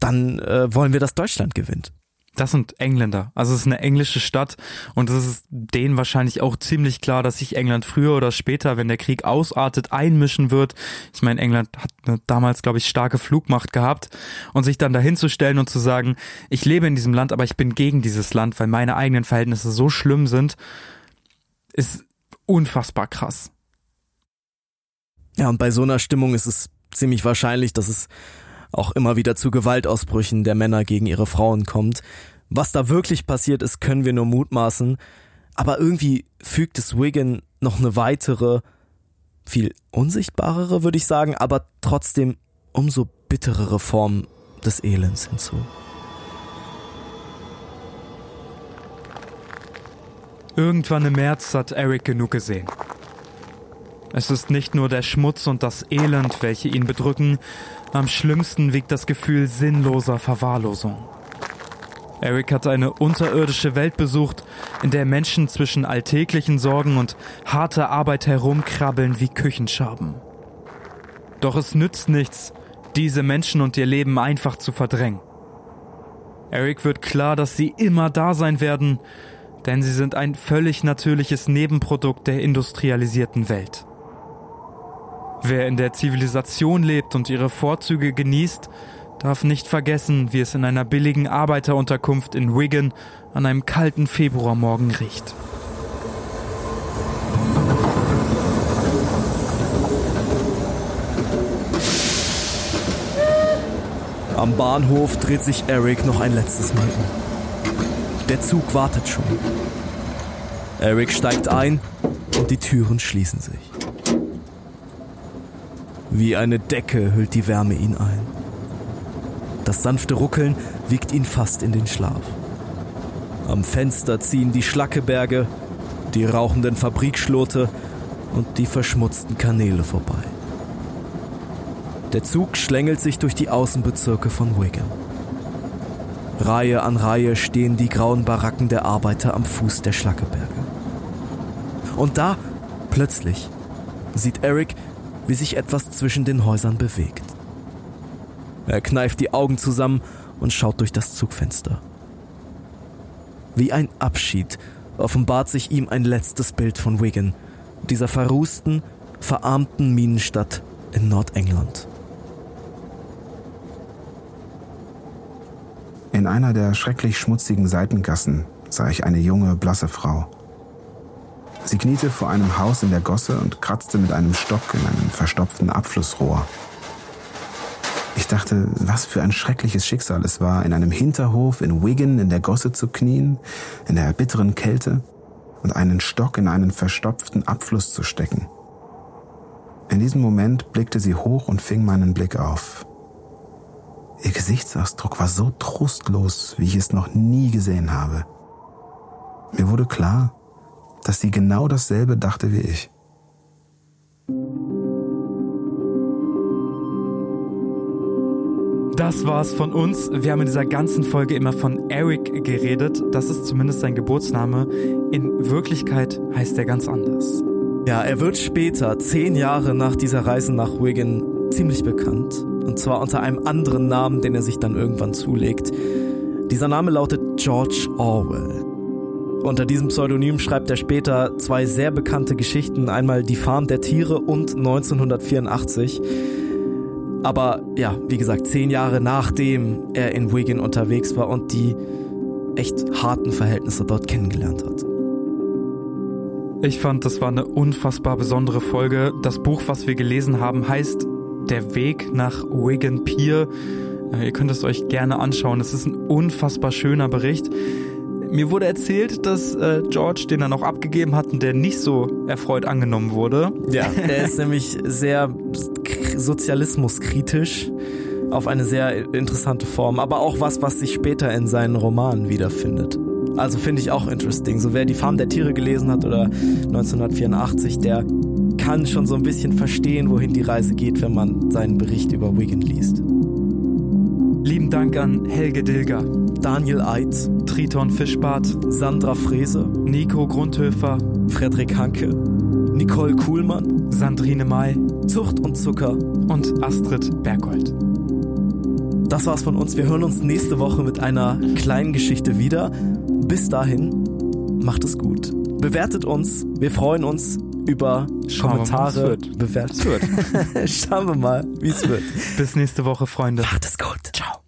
dann äh, wollen wir, dass Deutschland gewinnt. Das sind Engländer. Also es ist eine englische Stadt und es ist denen wahrscheinlich auch ziemlich klar, dass sich England früher oder später, wenn der Krieg ausartet, einmischen wird. Ich meine, England hat eine damals, glaube ich, starke Flugmacht gehabt und sich dann dahin zu stellen und zu sagen, ich lebe in diesem Land, aber ich bin gegen dieses Land, weil meine eigenen Verhältnisse so schlimm sind, ist unfassbar krass. Ja, und bei so einer Stimmung ist es ziemlich wahrscheinlich, dass es auch immer wieder zu Gewaltausbrüchen der Männer gegen ihre Frauen kommt. Was da wirklich passiert ist, können wir nur mutmaßen, aber irgendwie fügt es Wigan noch eine weitere, viel unsichtbarere, würde ich sagen, aber trotzdem umso bitterere Form des Elends hinzu. Irgendwann im März hat Eric genug gesehen. Es ist nicht nur der Schmutz und das Elend, welche ihn bedrücken, am schlimmsten wiegt das Gefühl sinnloser Verwahrlosung. Eric hat eine unterirdische Welt besucht, in der Menschen zwischen alltäglichen Sorgen und harter Arbeit herumkrabbeln wie Küchenschaben. Doch es nützt nichts, diese Menschen und ihr Leben einfach zu verdrängen. Eric wird klar, dass sie immer da sein werden, denn sie sind ein völlig natürliches Nebenprodukt der industrialisierten Welt. Wer in der Zivilisation lebt und ihre Vorzüge genießt, darf nicht vergessen, wie es in einer billigen Arbeiterunterkunft in Wigan an einem kalten Februarmorgen riecht. Am Bahnhof dreht sich Eric noch ein letztes Mal um. Der Zug wartet schon. Eric steigt ein und die Türen schließen sich. Wie eine Decke hüllt die Wärme ihn ein. Das sanfte Ruckeln wiegt ihn fast in den Schlaf. Am Fenster ziehen die Schlackeberge, die rauchenden Fabrikschlote und die verschmutzten Kanäle vorbei. Der Zug schlängelt sich durch die Außenbezirke von Wigan. Reihe an Reihe stehen die grauen Baracken der Arbeiter am Fuß der Schlackeberge. Und da, plötzlich, sieht Eric, wie sich etwas zwischen den Häusern bewegt. Er kneift die Augen zusammen und schaut durch das Zugfenster. Wie ein Abschied offenbart sich ihm ein letztes Bild von Wigan, dieser verrußten, verarmten Minenstadt in Nordengland. In einer der schrecklich schmutzigen Seitengassen sah ich eine junge, blasse Frau. Sie kniete vor einem Haus in der Gosse und kratzte mit einem Stock in einem verstopften Abflussrohr. Ich dachte, was für ein schreckliches Schicksal es war, in einem Hinterhof in Wigan in der Gosse zu knien, in der bitteren Kälte und einen Stock in einen verstopften Abfluss zu stecken. In diesem Moment blickte sie hoch und fing meinen Blick auf. Ihr Gesichtsausdruck war so trostlos, wie ich es noch nie gesehen habe. Mir wurde klar, dass sie genau dasselbe dachte wie ich. Das war's von uns. Wir haben in dieser ganzen Folge immer von Eric geredet. Das ist zumindest sein Geburtsname. In Wirklichkeit heißt er ganz anders. Ja, er wird später, zehn Jahre nach dieser Reise nach Wigan, ziemlich bekannt. Und zwar unter einem anderen Namen, den er sich dann irgendwann zulegt. Dieser Name lautet George Orwell. Unter diesem Pseudonym schreibt er später zwei sehr bekannte Geschichten, einmal Die Farm der Tiere und 1984. Aber ja, wie gesagt, zehn Jahre nachdem er in Wigan unterwegs war und die echt harten Verhältnisse dort kennengelernt hat. Ich fand, das war eine unfassbar besondere Folge. Das Buch, was wir gelesen haben, heißt Der Weg nach Wigan Pier. Äh, ihr könnt es euch gerne anschauen. Es ist ein unfassbar schöner Bericht. Mir wurde erzählt, dass äh, George den dann auch abgegeben hat und der nicht so erfreut angenommen wurde. Ja, der ist nämlich sehr sozialismuskritisch auf eine sehr interessante Form, aber auch was, was sich später in seinen Romanen wiederfindet. Also finde ich auch interesting. So wer die Farm der Tiere gelesen hat oder 1984, der kann schon so ein bisschen verstehen, wohin die Reise geht, wenn man seinen Bericht über Wigan liest. Lieben Dank an Helge Dilger, Daniel Eitz, Triton Fischbart, Sandra Frese, Nico Grundhöfer, Frederik Hanke, Nicole Kuhlmann, Sandrine May, Zucht und Zucker und Astrid Berghold. Das war's von uns. Wir hören uns nächste Woche mit einer kleinen Geschichte wieder. Bis dahin, macht es gut. Bewertet uns. Wir freuen uns über Schauen Kommentare. Bewertet. Schauen wir mal, wie es wird. Bis nächste Woche, Freunde. Macht es gut. Ciao.